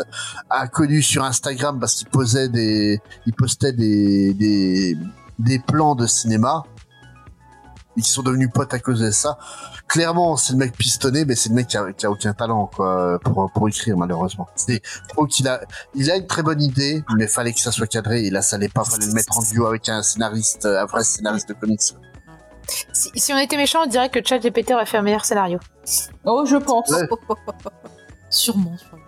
a connu sur Instagram parce qu'il posait des il postait des des des plans de cinéma qui sont devenus potes à cause de ça. Clairement, c'est le mec pistonné, mais c'est le mec qui a, qui a aucun talent quoi pour pour écrire malheureusement. C'est trop qu'il a il a une très bonne idée, mais fallait que ça soit cadré. Et là, ça l'est pas. Fallait le mettre en duo avec un scénariste, un vrai scénariste de comics. Si, si on était méchant, on dirait que ChatGPT aurait fait un meilleur scénario. Oh, je pense. Ouais. Sûrement. sûrement.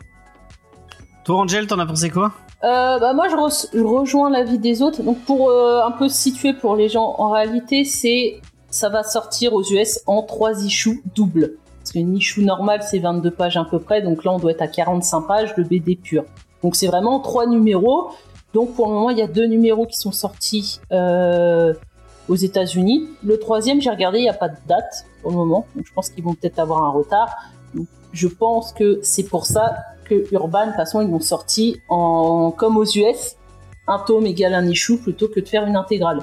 Toi, Angel, t'en as pensé quoi? Euh, bah moi je, re- je rejoins l'avis des autres. Donc pour euh, un peu situer pour les gens, en réalité c'est ça va sortir aux US en 3 issues doubles. Parce qu'une issue normale c'est 22 pages à peu près, donc là on doit être à 45 pages le BD pur. Donc c'est vraiment trois numéros. Donc pour le moment il y a deux numéros qui sont sortis euh, aux États-Unis. Le troisième j'ai regardé il n'y a pas de date pour le moment, donc je pense qu'ils vont peut-être avoir un retard. Je pense que c'est pour ça que Urban, de toute façon, ils l'ont sorti en, comme aux US, un tome égale un issue plutôt que de faire une intégrale.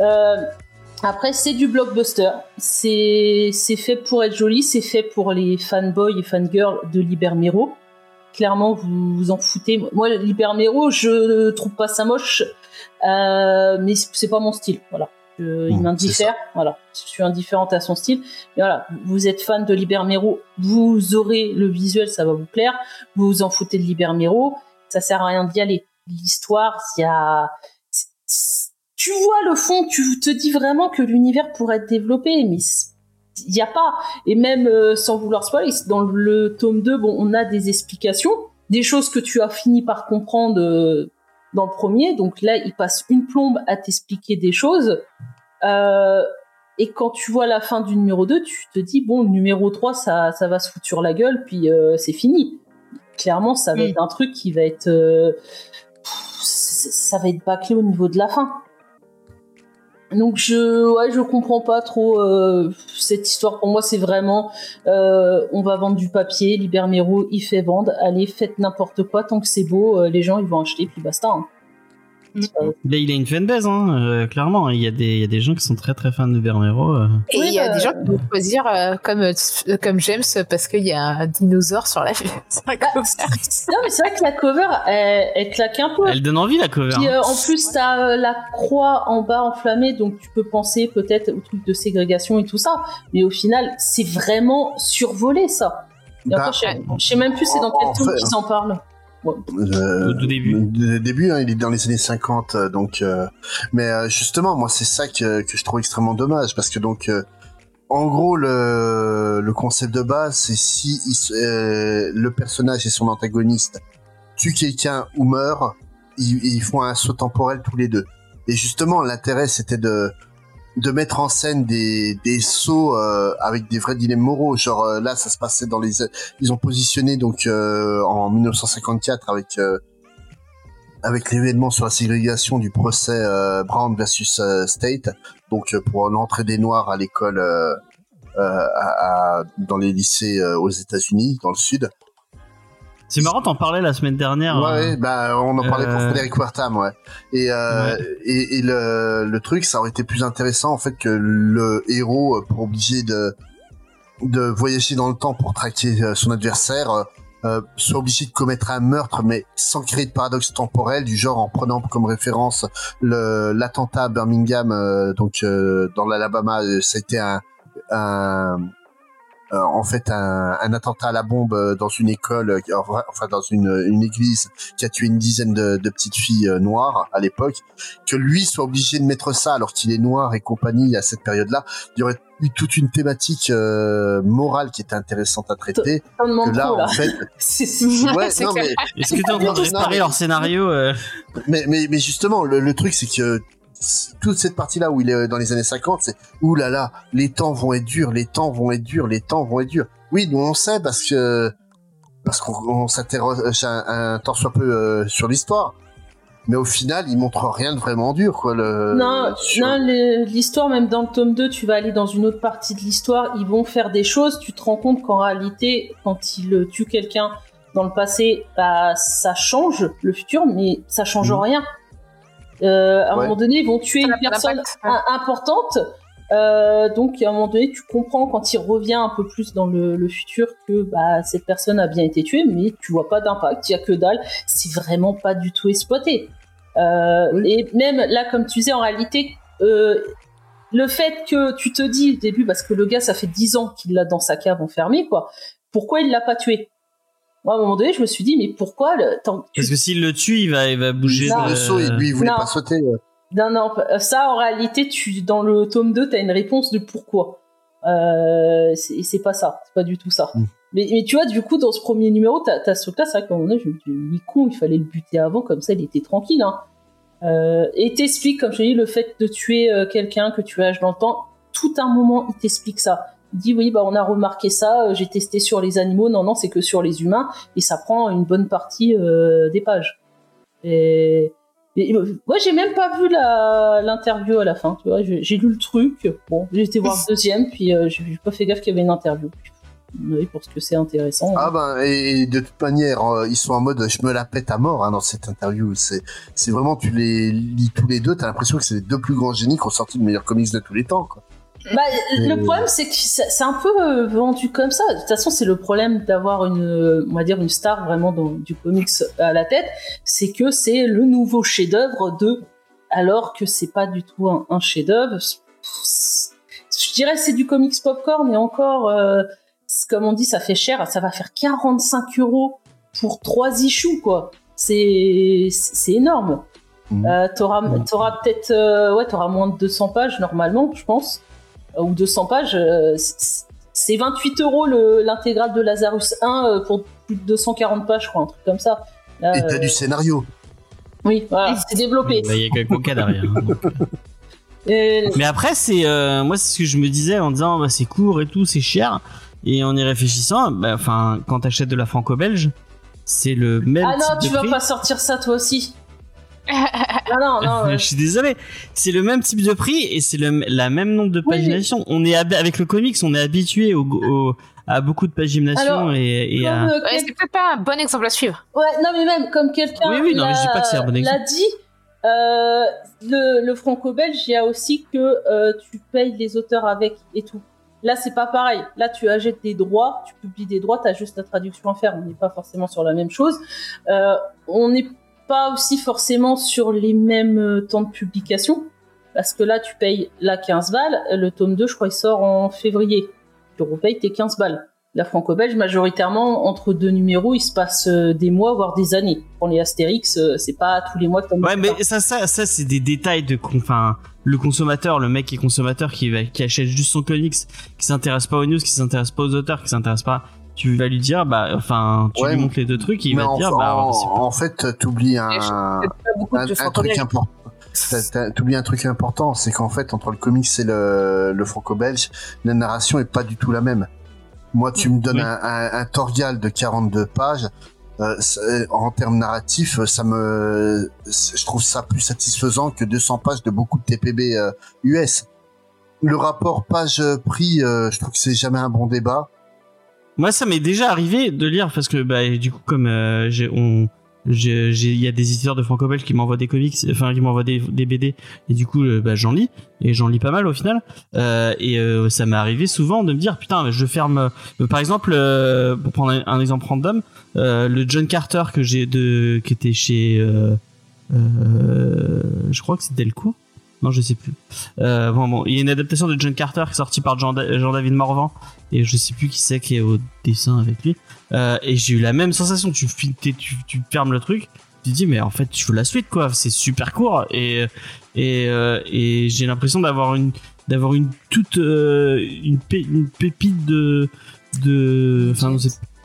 Euh, après, c'est du blockbuster. C'est, c'est fait pour être joli, c'est fait pour les fanboys et fangirls de Libermero. Clairement, vous vous en foutez. Moi, Libermero, je trouve pas ça moche, euh, mais c'est pas mon style. Voilà. Je- il m'indiffère. Voilà. Je suis indifférente à son style. Mais voilà, vous êtes fan de Libermero, vous aurez le visuel, ça va vous plaire. Vous vous en foutez de Libermero, ça sert à rien d'y aller. L'histoire, il y a, tu vois le fond, tu te dis vraiment que l'univers pourrait être développé, mais il n'y a pas. Et même euh, sans vouloir spoiler, dans le tome 2, bon, on a des explications, des choses que tu as fini par comprendre euh, dans le premier. Donc là, il passe une plombe à t'expliquer des choses. Euh, et quand tu vois la fin du numéro 2, tu te dis, bon, le numéro 3, ça, ça va se foutre sur la gueule, puis euh, c'est fini. Clairement, ça va Mm. être un truc qui va être... euh, pff, ça va être bâclé au niveau de la fin. Donc je, ouais, je comprends pas trop. euh, cette histoire pour moi c'est vraiment euh, on va vendre du papier, Libermero il fait vendre, allez faites n'importe quoi tant que c'est beau, euh, les gens ils vont acheter puis basta. hein. Là, il a une fanbase, hein, euh, clairement. Il y, a des, il y a des gens qui sont très très fans de Bermero. euh. Et il y a bah, des gens qui vont choisir euh, comme, euh, comme James parce qu'il y a un dinosaure sur la, sur la Bah, cover. Non mais c'est vrai que la cover elle, elle claque un peu. Elle donne envie la cover. Puis hein. euh, en plus, t'as euh, la croix en bas enflammée, donc tu peux penser peut-être au truc de ségrégation et tout ça. Mais au final, c'est vraiment survolé ça. Et Bah, encore, je, sais- je sais même plus c'est dans quel fait, qu'ils en parlent. Euh, Au tout début. Début, hein, il est dans les années 50, euh, donc. euh, mais euh, justement, moi, c'est ça que, que je trouve extrêmement dommage, parce que donc, en gros, le, le concept de base, c'est si il le personnage et son antagoniste tuent quelqu'un ou meurent, ils, ils font un saut temporel tous les deux. Et justement, l'intérêt, c'était de de mettre en scène des, des sauts euh, avec des vrais dilemmes moraux. Genre euh, là, ça se passait dans les... Ils ont positionné donc euh, en 1954 avec euh, avec l'événement sur la ségrégation du procès euh, Brown versus State, donc pour l'entrée des Noirs à l'école à- à- dans les lycées aux États-Unis, dans le Sud. C'est marrant, t'en parlais la semaine dernière. Ouais, euh, bah, on en parlait pour Euh, Frédéric Wertham, ouais. Et, euh, et, et le, le truc, ça aurait été plus intéressant, en fait, que le héros, euh, pour obliger de, de voyager dans le temps pour traquer euh, son adversaire, soit obligé de commettre un meurtre, mais sans créer de paradoxe temporel, du genre en prenant comme référence le l'attentat à Birmingham, euh, donc euh, dans l'Alabama, euh, ça a été un, un euh, en fait un, un attentat à la bombe euh, dans une école, euh, enfin dans une, une église qui a tué une dizaine de, de petites filles euh, noires à l'époque, que lui soit obligé de mettre ça alors qu'il est noir et compagnie à cette période-là, il y aurait eu toute une thématique euh, morale qui était intéressante à traiter. On Que demande là, trop là. en fait, C'est- ouais, Est-ce que t'es en train de Non, réparer mais- leur scénario euh, mais, mais, mais justement, le, le truc, c'est que toute cette partie-là où il est dans les années 50, c'est ouh là là, les temps vont être durs, les temps vont être durs, les temps vont être durs. Oui, nous on sait parce que parce qu'on on s'interroge un, un temps soit peu euh, sur l'histoire. Mais au final, il montre rien de vraiment dur, quoi. Le, non, sur- non, l'histoire, même dans le tome 2, tu vas aller dans une autre partie de l'histoire, ils vont faire des choses, tu te rends compte qu'en réalité, quand ils euh, tuent quelqu'un dans le passé, bah, ça change le futur, mais ça change Mhm. rien. Euh, à un Ouais. moment donné, ils vont tuer une personne importante, euh, donc à un moment donné, tu comprends quand il revient un peu plus dans le, le futur que bah, cette personne a bien été tuée, mais tu vois pas d'impact, il y a que dalle, c'est vraiment pas du tout exploité. Euh, Oui. Et même là, comme tu disais, en réalité, euh, le fait que tu te dis au début, parce que le gars, ça fait 10 ans qu'il l'a dans sa cave enfermé, quoi, pourquoi il l'a pas tué? Moi, à un moment donné, je me suis dit, mais pourquoi le... tant- tu- Parce que s'il le tue, il va, il va bouger. Non. de- le saut, et lui, il voulait Non. pas sauter. Non, non, ça, en réalité, tu, dans le tome 2, t'as une réponse de pourquoi. Euh, c'est- et c'est pas ça, c'est pas du tout ça. Mm. Mais, mais tu vois, du coup, dans ce premier numéro, t'as as ce cas, c'est vrai qu'à un moment donné, je me dis, il est con, il fallait le buter avant, comme ça, il était tranquille. Hein. Euh, et t'explique, comme je dit, le fait de tuer euh, quelqu'un que tu âges dans le temps, tout un moment, il t'explique ça. Dit, oui, bah, on a remarqué ça, euh, j'ai testé sur les animaux, non, non, c'est que sur les humains, et ça prend une bonne partie euh, des pages. Et, et, euh, moi, j'ai même pas vu l'interview à la fin, tu vois. J'ai lu le truc. Bon, j'ai été voir le deuxième, puis euh, j'ai pas fait gaffe qu'il y avait une interview. Oui, pour ce que c'est intéressant. Ah ben, et de toute manière, euh, ils sont en mode je me la pète à mort hein, dans cette interview. C'est, c'est vraiment, tu les lis tous les deux, t'as l'impression que c'est les deux plus grands génies qui ont sorti le meilleur comics de tous les temps. Quoi. Bah, le problème, c'est que c'est un peu euh, vendu comme ça. De toute façon, c'est le problème d'avoir une, on va dire, une star vraiment dans, du comics à la tête, c'est que c'est le nouveau chef-d'œuvre de, alors que c'est pas du tout un, un chef-d'œuvre. Je dirais que c'est du comics popcorn, et encore, euh, comme on dit, ça fait cher. Ça va faire 45 euros pour trois issues, quoi. C'est c'est énorme. Mhm. Euh, t'auras t'auras peut-être euh, ouais t'auras moins de 200 pages normalement je pense ou 200 pages euh, c'est- c'est 28 euros le- l'intégrale de Lazarus 1 euh, pour plus de 240 pages je crois un truc comme ça Là, Et t'as euh, du scénario. oui voilà c'est développé Bah, Il y a quelques coca derrière. hein. Et- Mais après, c'est euh, moi, c'est ce que je me disais en disant, bah, c'est court et tout, c'est cher. Et en y réfléchissant, bah, enfin, quand t'achètes de la franco-belge, c'est le même ah type non de tu vas prix. pas sortir ça toi aussi Non, non, non. Je suis désolé. C'est le même type de prix et c'est le la même nombre de Oui, pagination. On est avec le comics, on est habitué au, au- à beaucoup de pagination Alors, et, et à. euh, quel- c'est peut-être pas un bon exemple à suivre. Ouais, non, mais même comme quelqu'un Oui, oui, non, mais je dis pas que c'est un bon l'a exemple. l'a dit, euh, le, le franco-belge, il y a aussi que euh, tu payes les auteurs avec et tout. Là, c'est pas pareil. Là, tu achètes des droits, tu publies des droits, tu as juste la traduction à faire. On n'est pas forcément sur la même chose. Euh, on n'est pas aussi forcément sur les mêmes euh, temps de publication. Parce que là, tu payes la 15 balles. Le tome 2, je crois, il sort en février. Tu repayes tes 15 balles. La franco-belge, majoritairement, entre deux numéros, il se passe euh, des mois, voire des années. Pour les Astérix, euh, c'est pas tous les mois que Ouais, mais ça, ça, ça, c'est des détails de, enfin, le consommateur, le mec qui est consommateur, qui qui achète juste son comics, qui s'intéresse pas aux news, qui s'intéresse pas aux auteurs, qui s'intéresse pas. Tu vas lui dire, bah, enfin, tu Ouais, lui montres les deux trucs, il va en, te dire, bah, en, pas- en fait, t'oublies un, un, truc important. T'oublies un truc important, c'est qu'en fait, entre le comics et le, le franco-belge, la narration est pas du tout la même. Moi, tu me donnes Oui. un, un, un Torgal de 42 pages. euh, c'est- en termes narratifs, ça me, je trouve ça plus satisfaisant que 200 pages de beaucoup de TPB euh, US. Le rapport page-prix, euh, je trouve que c'est jamais un bon débat. Moi, ça m'est déjà arrivé de lire parce que, bah, du coup, comme euh, j'ai, on, il y a des éditeurs de franco-belge qui m'envoient des comics, enfin, qui m'envoient des, des BD, et du coup, euh, bah, j'en lis, et j'en lis pas mal au final. Euh, et euh, ça m'est arrivé souvent de me dire, putain, je ferme. euh, par exemple, euh, pour prendre un, exemple random, le John Carter que j'ai de, qui était chez, je crois que c'est Delcourt. Non, je sais plus. Euh, bon, bon, il y a une adaptation de John Carter qui est sortie par Jean- Jean-David Morvan et je sais plus qui c'est qui est au dessin avec lui. Euh, et j'ai eu la même sensation. Tu, tu, tu fermes le truc, tu dis mais en fait tu veux la suite quoi. C'est super court et et, euh, j'ai l'impression d'avoir une d'avoir une toute une, pé- une pépite de de enfin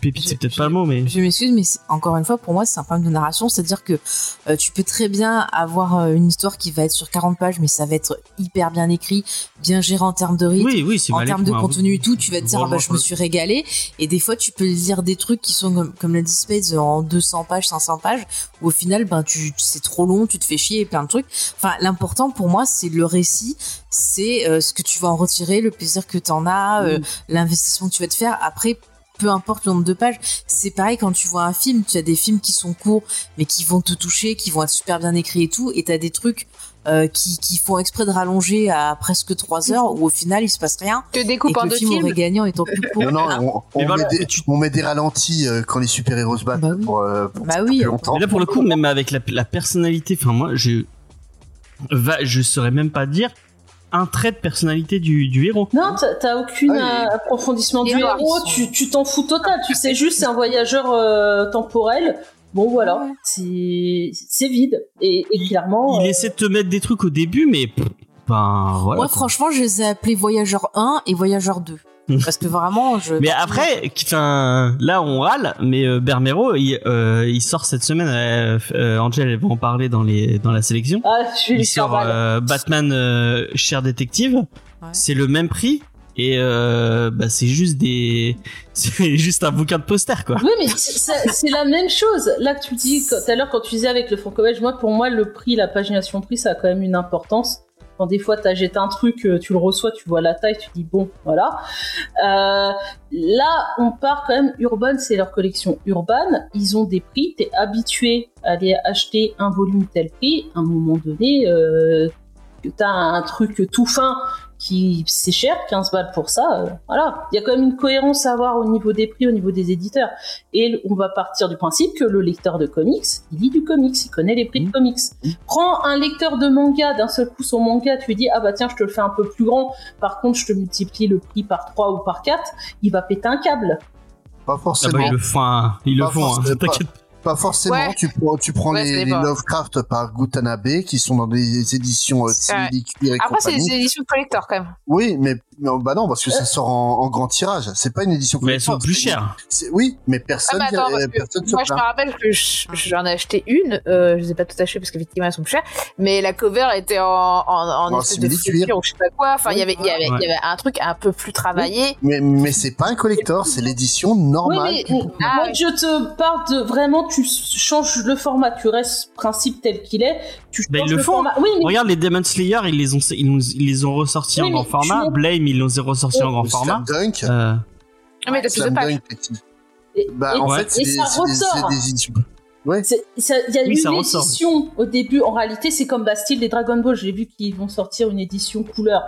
pépite c'est peut-être pas le mot mais Je m'excuse, mais encore une fois, pour moi, c'est un problème de narration. C'est-à-dire que euh, tu peux très bien avoir euh, une histoire qui va être sur 40 pages, mais ça va être hyper bien écrit, bien géré en termes de rythme. oui oui c'est en termes de contenu et tout, tu vas te dire, ah bah, je me suis régalé. Et des fois, tu peux lire des trucs qui sont comme, comme l'a dit Spades en 200 pages, 500 pages, où au final, ben, tu, c'est trop long, tu te fais chier et plein de trucs. Enfin, l'important pour moi, c'est le récit, c'est euh, ce que tu vas en retirer, le plaisir que t'en as, euh, l'investissement que tu vas te faire. Après, peu importe le nombre de pages, c'est pareil quand tu vois un film, tu as des films qui sont courts, mais qui vont te toucher, qui vont être super bien écrits et tout, et t'as des trucs euh, qui, qui font exprès de rallonger à presque 3 heures, où au final, il se passe rien Te et découpe que en deux film films. aurait gagné en étant plus court. Non, on, on Mais voilà, met des, tu- on met des ralentis euh, quand les super-héros se battent Bah oui. pour, euh, pour Bah oui. plus longtemps. Mais là, pour le coup, même avec la, la personnalité, enfin, moi, je, va, je saurais même pas dire un trait de personnalité du, du héros. Non, t'as- t'as aucun Ah, il- approfondissement du héros, sont- tu tu t'en fous total. Tu sais juste, c'est un voyageur euh, temporel. Bon, voilà, Ouais. c'est c'est vide. Et, et clairement. Il euh, essaie de te mettre des trucs au début, mais, pff, ben, voilà. Moi, quoi. franchement, je les ai appelés Voyageur 1 et Voyageur 2. Parce que vraiment, je. Mais après, enfin, là on râle, mais euh, Bermero, il, euh, il sort cette semaine. Euh, euh, Angel, elle va en parler dans les dans la sélection. Ah, je vais Il sort euh, Batman euh, Cher Détective. C'est le même prix et euh, bah, c'est juste des, c'est juste un bouquin de poster quoi. Oui, mais c'est- la même chose. Là que tu dis, tout à l'heure, quand tu disais avec le franco-belge, moi, pour moi, le prix, la pagination prix, ça a quand même une importance. Quand des fois, t'achètes un truc, euh, tu le reçois, tu vois la taille, tu dis bon, voilà. Euh, là, on part quand même, Urban, c'est leur collection Urban. Ils ont des prix, t'es habitué à aller acheter un volume tel prix. À un moment donné, euh, t'as un truc tout fin qui c'est cher, 15 balles pour ça, euh, voilà. Il y a quand même une cohérence à avoir au niveau des prix, au niveau des éditeurs. Et on va partir du principe que le lecteur de comics, il lit du comics, il connaît les prix de comics. Prends un lecteur de manga, d'un seul coup son manga, tu lui dis, ah bah tiens, je te le fais un peu plus grand, par contre, je te multiplie le prix par 3 ou par 4, il va péter un câble. Pas Ah forcément. bah, ils le font, hein. ils le font. hein. forcément, pas- T'inquiète. Pas forcément. Ouais. Tu prends, tu prends Ouais, les, les. Lovecraft par Gutanabe qui sont dans des éditions euh. Simili Cuir et Après, c'est des éditions collector quand même. Oui, mais non, bah non, parce que ça sort en, en grand tirage. C'est pas une édition. Mais elles sont collector, plus chères. Oui, mais Ah, personne, mais attends, parce que personne moi, je me rappelle que je- j'en ai acheté une, euh, je les ai pas toutes achetées parce qu'effectivement elles sont plus chères, mais la cover était en, en, en En espèce de simili-cuir. fléchir ou je sais pas quoi. Enfin, il y avait, il y avait, Ouais. il y avait un truc un peu plus travaillé. Mais, mais c'est pas un collector, c'est l'édition Oui, normale. mais qui- moi, Ah, je te parle de vraiment, tu changes le format, tu restes principe tel qu'il est, tu Bah, changes ils le le font. format. Oui, mais Regarde les Demon Slayer, ils les ont, ils nous- ils les ont ressortis Oui, en grand format. tu- Blame, ils les ont ressortis en grand format. Slam Dunk. Euh, Ah, mais t'as petit. et, Bah, et- en Ouais. fait, c'est et des, ça ressort. ça- Il y a Oui, une ressort. édition au début. En réalité, c'est comme Bastille des Dragon Ball. J'ai vu qu'ils vont sortir une édition couleur.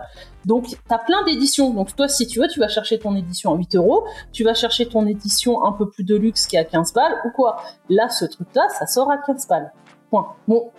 Donc, t'as plein d'éditions. Donc, toi, si tu veux, tu vas chercher ton édition à 8 euros. Tu vas chercher ton édition un peu plus de luxe qui est à 15 balles ou quoi. Là, ce truc-là, ça sort à 15 balles. Point. Bon.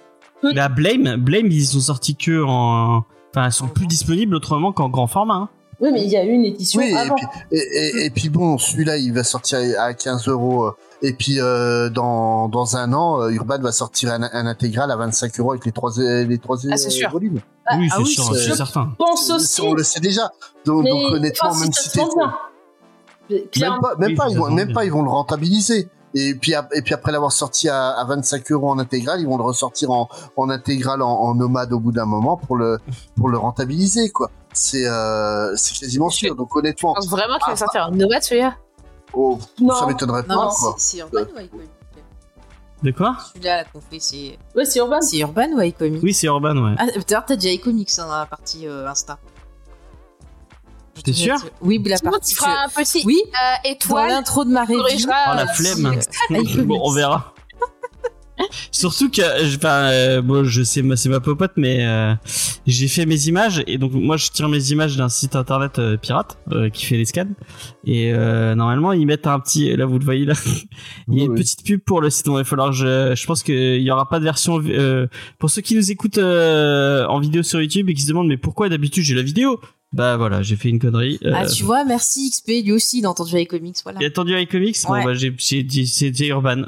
La Blame, Blame, ils sont sortis que en. Enfin, elles sont plus disponibles autrement qu'en grand format. hein. Oui, mais il y a eu une édition Oui, et avant. puis, et, et- et puis bon, celui-là, il va sortir à 15 euros. euh, Et puis euh, dans, dans un an, euh, Urban va sortir un, un intégral à 25 euros avec les trois, les trois Ah, c'est sûr. volumes. Ah, oui, ah c'est oui, sûr, c'est- certain. pense Ça, aussi. On le sait déjà. Donc, mais, donc honnêtement, enfin, même si si. Même pas, même Oui, pas, ils vont, se vend même bien. pas, ils vont le rentabiliser. Et puis, et puis après l'avoir sorti à, à 25 euros en intégral, ils vont le ressortir en, en intégral en, en nomade au bout d'un moment pour le, pour le rentabiliser, quoi. C'est, euh, c'est quasiment sûr. Donc Je honnêtement, pense vraiment qu'il va Ah, sortir un Nomade celui-là. oh, Non. ça m'étonnerait pas, Non, c'est Urban ou De quoi Celui-là, là, qu'on fait, c'est Ouais, c'est Urban. c'est Urban ou iComics Oui, c'est Urban, ouais. Ah, d'ailleurs, t'as déjà iComics hein, dans la partie euh, Insta. Je T'es te sûr Oui, la partie. tu feras un petit Oui, euh, dans étoile. l'intro de ma review. Oh la flemme. bon, on verra. Surtout que, je- enfin, euh, bon, je sais, c'est ma popote, mais euh, j'ai fait mes images et donc moi je tire mes images d'un site internet euh, pirate euh, qui fait les scans et euh, normalement ils mettent un petit, là vous le voyez là, il y a une Oui. petite pub pour le site. Donc il va falloir, je, je pense qu'il y aura pas de version euh, pour ceux qui nous écoutent euh, en vidéo sur YouTube et qui se demandent mais pourquoi d'habitude j'ai la vidéo? Bah voilà, j'ai fait une connerie. Euh, Ah, tu vois, merci XP, lui aussi, il a entendu iComics, voilà. il a attendu avec comics? Bon Ouais. bah j'ai j'ai dit c'était Urban.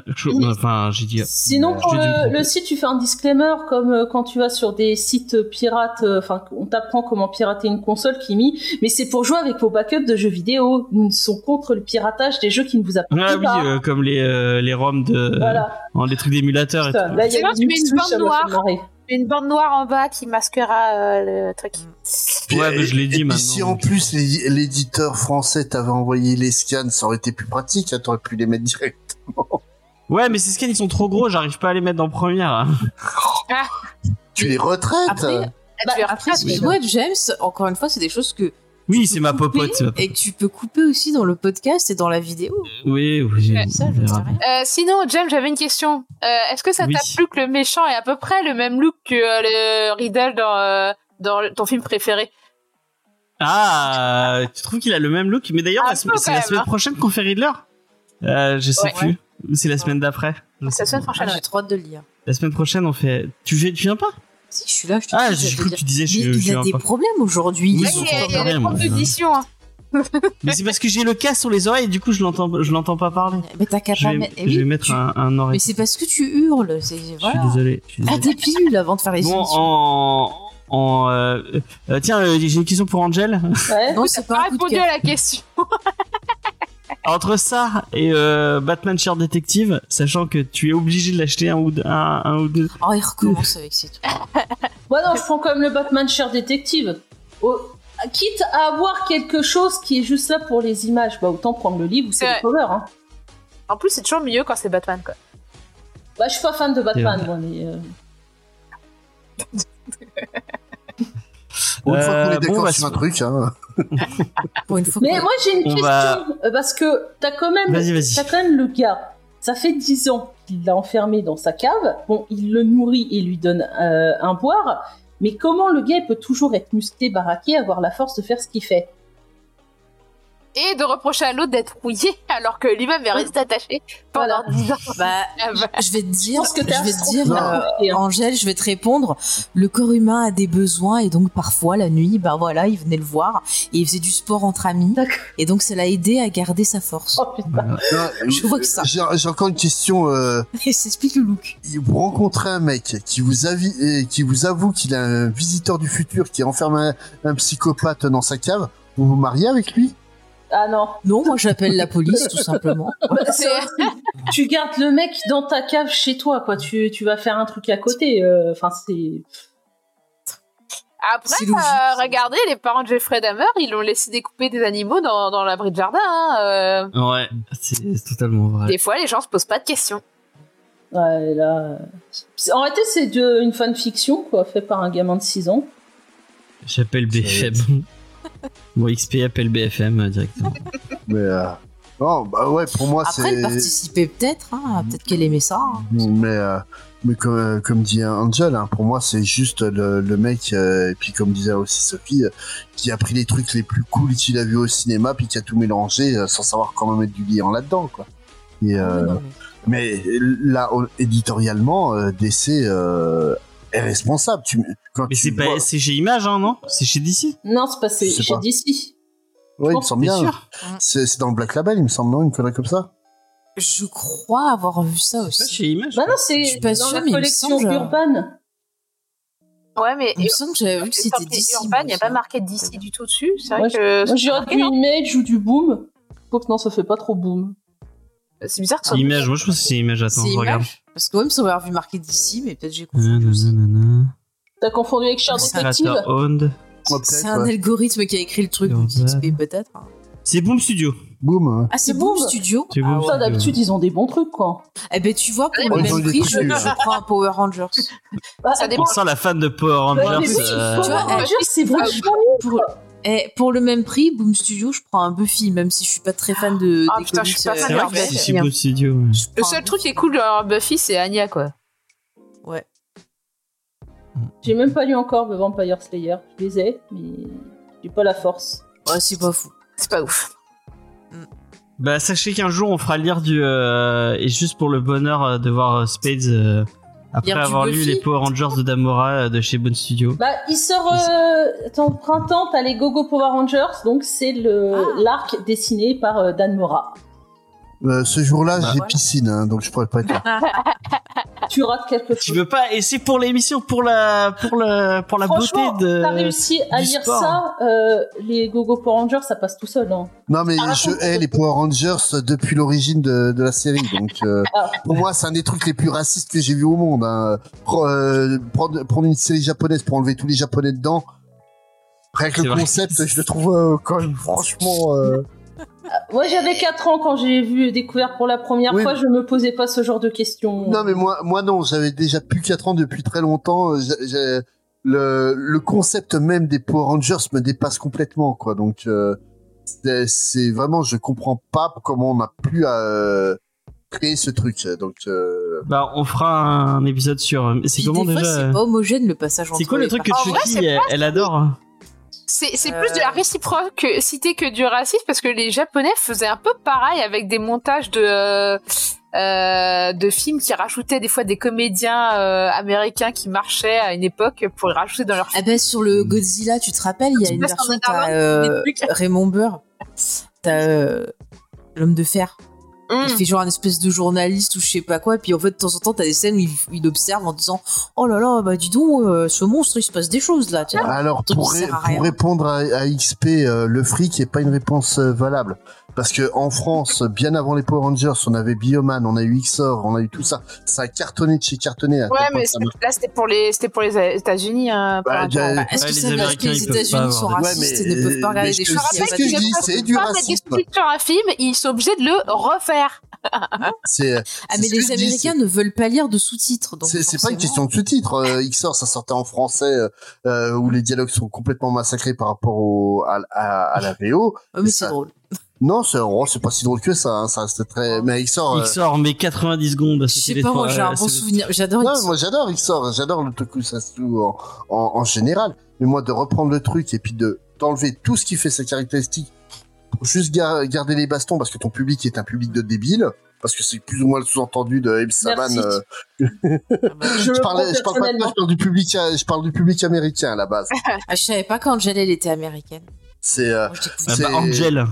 Enfin j'ai dit. Sinon, pour me le, site, tu fais un disclaimer comme euh, quand tu vas sur des sites pirates, euh, enfin, on t'apprend comment pirater une console, Kimi, mais c'est pour jouer avec vos backups de jeux vidéo. Nous sont contre le piratage des jeux qui ne vous appartiennent Ah oui, pas. euh, comme les euh, les ROM de Voilà. en des trucs d'émulateurs et tout. là, il y a Sinon, tu mets une Switch, bande noire. Une bande noire en bas qui masquera euh, le truc. Puis, Ouais, mais je l'ai dit et maintenant, si en plus l'é- l'éditeur français t'avait envoyé les scans, ça aurait été plus pratique, hein, t'aurais pu les mettre direct. Ouais, mais ces scans ils sont trop gros, j'arrive pas à les mettre en première. Tu les retraites Après, Ah, tu les après, retraces, excuse-moi, James, encore une fois, c'est des choses que. Oui, c'est ma couper popote. Et tu peux couper aussi dans le podcast et dans la vidéo. Oui, oui. Ouais, Ça, je rien. Euh, sinon, James, j'avais une question. Euh, Est-ce que ça Oui. t'a plu que le méchant ait à peu près le même look que euh, le Riddle dans, euh, ton film préféré? Ah, tu trouves qu'il a le même look? Mais d'ailleurs, la c'est la même, semaine hein. prochaine qu'on fait Riddler? Euh, Je sais Ouais. plus. Ou C'est la semaine d'après? La semaine plus. Ah, prochaine. J'ai trop hâte de le lire. La semaine prochaine, on fait. Tu tu viens pas? Si, je suis là, je te Ah, j'ai cru que tu disais je, il viens a des problèmes aujourd'hui. Oui, il y a, il y des hein. Mais c'est parce que j'ai le cas sur les oreilles et du coup je l'entends, je l'entends pas parler. Mais t'as qu'à Je pas vais, mettre. eh je oui, vais mettre tu- un, un oreille. Mais c'est parce que tu hurles. Je suis désolé. je suis Ah, des pilules avant de faire les Bon, émissions. en, en euh, euh, tiens, euh, j'ai une question pour Angel. Ouais. Non, c'est pas pas répondu à la question. Entre ça et euh, Batman Cher Detective, sachant que tu es obligé de l'acheter un ou deux, un, un ou deux. Oh, il recommence avec ces trucs. Moi, non, je prends quand même le Batman Cher Détective. Oh, quitte à avoir quelque chose qui est juste là pour les images, bah autant prendre le livre ou c'est le cover. Hein. En plus, c'est toujours mieux quand c'est Batman, quoi. Bah, je suis pas fan de Batman, C'est moi, mais. euh, Bon, une fois qu'on Euh, est d'accord bon, bah, sur un truc, hein. Pour une fois Mais moi, j'ai une On question va- euh, parce que t'as quand même, Vas-y, vas-y. t'as quand même le gars. Ça fait 10 ans qu'il l'a enfermé dans sa cave. Bon, il le nourrit et lui donne euh, un boire. Mais comment le gars il peut toujours être musclé, baraqué, avoir la force de faire ce qu'il fait? Et de reprocher à l'autre d'être rouillé alors que lui-même est resté attaché pendant Voilà. 10 ans. Bah, je vais te dire, t'es je vais te dire, euh. Angèle, je vais te répondre. Le corps humain a des besoins et donc parfois la nuit, bah voilà, il venait le voir et il faisait du sport entre amis et donc ça l'a aidé à garder sa force. Oh putain. Voilà. Non, Je vois que ça. J'ai j'ai encore une question. Euh, Et ça explique le look. vous rencontrez un mec qui vous, avi- euh, qui vous avoue qu'il a un visiteur du futur qui enferme un, un psychopathe dans sa cave, vous vous mariez avec lui? Ah non. Non, moi j'appelle la police tout simplement. Tu gardes le mec dans ta cave chez toi, quoi. Tu, tu vas faire un truc à côté. euh, Enfin, c'est. Après, euh, regardez, les parents de Jeffrey Dahmer, ils l'ont laissé découper des animaux dans, dans l'abri de jardin. hein, euh. Ouais, c'est totalement vrai. Des fois, les gens se posent pas de questions. Ouais, là. c'est- En réalité, c'est une fanfiction, quoi, fait par un gamin de 6 ans. J'appelle BFM. bon, XP appelle BFM euh, directement. Mais euh, non, bah ouais, pour moi Après, elle c'est. participait peut-être, hein, peut-être qu'elle aimait ça. hein. Mais euh, mais comme, euh, comme dit Angel, hein, pour moi c'est juste le, le mec euh, et puis comme disait aussi Sophie, euh, qui a pris les trucs les plus cool qu'il a vu au cinéma puis qui a tout mélangé euh, sans savoir comment mettre du liant là-dedans quoi. Et euh, Non, mais- mais là au- éditorialement, euh, DC euh, est responsable. Tu, quand Mais c'est pas, vois- c'est chez Image, hein, non? C'est chez DC Non, c'est pas c'est Je sais chez pas. DC. Ouais, il me semble bien. sûr? C'est c'est dans le Black Label, il me semble, non? Une connerie comme ça? Je crois avoir vu ça C'est pas aussi. chez Image Bah non, Je c'est suis pas dans sûre, la mais il me collection. Urban. Ouais, mais Il me semble que j'avais vu que c'était d'ici. Urban, il n'y a aussi. pas marqué d'ici du tout dessus. C'est vrai que. Moi, marqué, du Image ou du Boom. Faut que non, ça fait pas trop Boom. C'est bizarre que ce soit. Image, moi je pense que c'est Image, attends, C'est je regarde. Image Parce que moi, il me semble avoir vu marqué d'ici, mais peut-être j'ai confondu. aussi. Nanana. T'as confondu avec Cher C'est Detective Creator owned. Ouais, C'est un ouais. algorithme qui a écrit le truc, Urban. XP peut-être. hein. C'est Boom Studio. Boum. hein. Ah, c'est C'est Boom Boom. Studio C'est Boom Ah. Ça, Studio. d'habitude, ils ont des bons trucs, quoi. Eh ben, tu vois, pour Ouais, le ils ont même des prix, je, je prends un Power Rangers. Bah, Ça dépend. On sent la fan de Power mais Rangers. oui, euh, tu vois, Rangers, c'est vachement Pour, eh, pour le même prix, Boom Studio, je prends un Buffy, même si je suis pas très fan de. Ah, des putain, je suis pas C'est euh, bien. Boom Studio. ouais. Le seul truc qui est cool dans Buffy, c'est Anya, quoi. Ouais. J'ai même pas lu encore The Vampire Slayer. Je les ai, mais j'ai pas la force. Ouais, c'est pas fou. C'est pas ouf. Bah sachez qu'un jour on fera lire du euh, et juste pour le bonheur euh, de voir Spades euh, après avoir lu les Power Rangers de Damora euh, de chez Boom Studio. Bah, il sort. Euh... Attends, printemps, t'as les Gogo Power Rangers, donc c'est le Ah. l'arc dessiné par euh, Dan Mora. Euh, ce jour-là, Bah, j'ai voilà. piscine, hein, donc je pourrais pas être là. Tu rates quelque Tu chose. veux pas et c'est pour l'émission pour la pour la pour la beauté de t'as réussi à lire sport. ça, euh, les Gogo Power Rangers, ça passe tout seul. Hein. Non, mais Ah, je hais les Power Rangers depuis l'origine de, de la série, donc euh, Ah. pour moi, c'est un des trucs les plus racistes que j'ai vu au monde. Hein. Pre- euh, prendre, prendre une série japonaise pour enlever tous les japonais dedans. Rien que le concept, je le trouve euh, quand même franchement. Euh, Moi, j'avais 4 ans quand j'ai vu découvert pour la première Oui. fois, je me posais pas ce genre de questions. Non, mais moi, moi non, j'avais déjà plus 4 ans depuis très longtemps. J'ai- Le, le concept même des Power Rangers me dépasse complètement, quoi. Donc, euh, c'est- vraiment, je comprends pas comment on a pu euh, créer ce truc. Donc, euh, Bah on fera un épisode sur euh, c'est comment des fois, déjà c'est euh, pas homogène le passage entre C'est quoi le truc que Chucky c'est elle, elle adore hein C'est Euh. plus de la réciproque cité que du racisme parce que les Japonais faisaient un peu pareil avec des montages de euh, euh, de films qui rajoutaient des fois des comédiens euh, américains qui marchaient à une époque pour les rajouter dans leurs Ah ben sur le Godzilla, tu te rappelles, il y a une version t'as euh. Raymond Burr, t'as euh, l'homme de fer. Il fait genre un espèce de journaliste ou je sais pas quoi, et puis en fait de temps en temps t'as des scènes où il, il observe en disant oh là là bah dis donc euh, ce monstre il se passe des choses là. Tiens. alors pour, ré- pour répondre à, à XP, euh, le fric est pas une réponse euh, valable. Parce que en France, bien avant les Power Rangers, on avait Bioman, on a eu XOR, on a eu tout ça. Ça a cartonné de chez cartonné. Ouais, mais que ça c'est- là c'était pour les c'était pour les États-unis. Hein, Bah, Bah, Est-ce que veut dire que les États-Unis sont racistes Ouais, et ne peuvent mais- pas regarder mais des je- choses c'est que je dis, différence c'est du racisme. sous-titres sur un film, ils sont obligés de le refaire. C'est Ah c'est mais que les Américains ne veulent pas lire de sous-titres. donc C'est c'est pas une question de sous-titres. Euh, XOR, ça sortait en français euh, euh, où les dialogues sont complètement massacrés par rapport au, à, à, à la VO. Ouais, mais ça- c'est drôle. Non, c'est oh, c'est pas si drôle que ça. hein, ça reste très. Mais XOR. euh, XOR mais 90 secondes Je c'était sais pas moi j'ai un euh, bon souvenir. J'adore. Non, moi j'adore XOR, j'adore le tokusatsu en, en, en général. Mais moi, de reprendre le truc et puis de d'enlever tout ce qui fait ses caractéristiques pour juste gar- garder les bastons parce que ton public est un public de débiles. Parce que c'est plus ou moins le sous-entendu de Abe Saban. Euh, Je, je, le parlais, prends je parle pas de toi, personnellement. je parle du public, je parle du public américain à la base. Ah, je savais pas qu'Angel elle était américaine. C'est euh, Ah C'est- bah, Angel.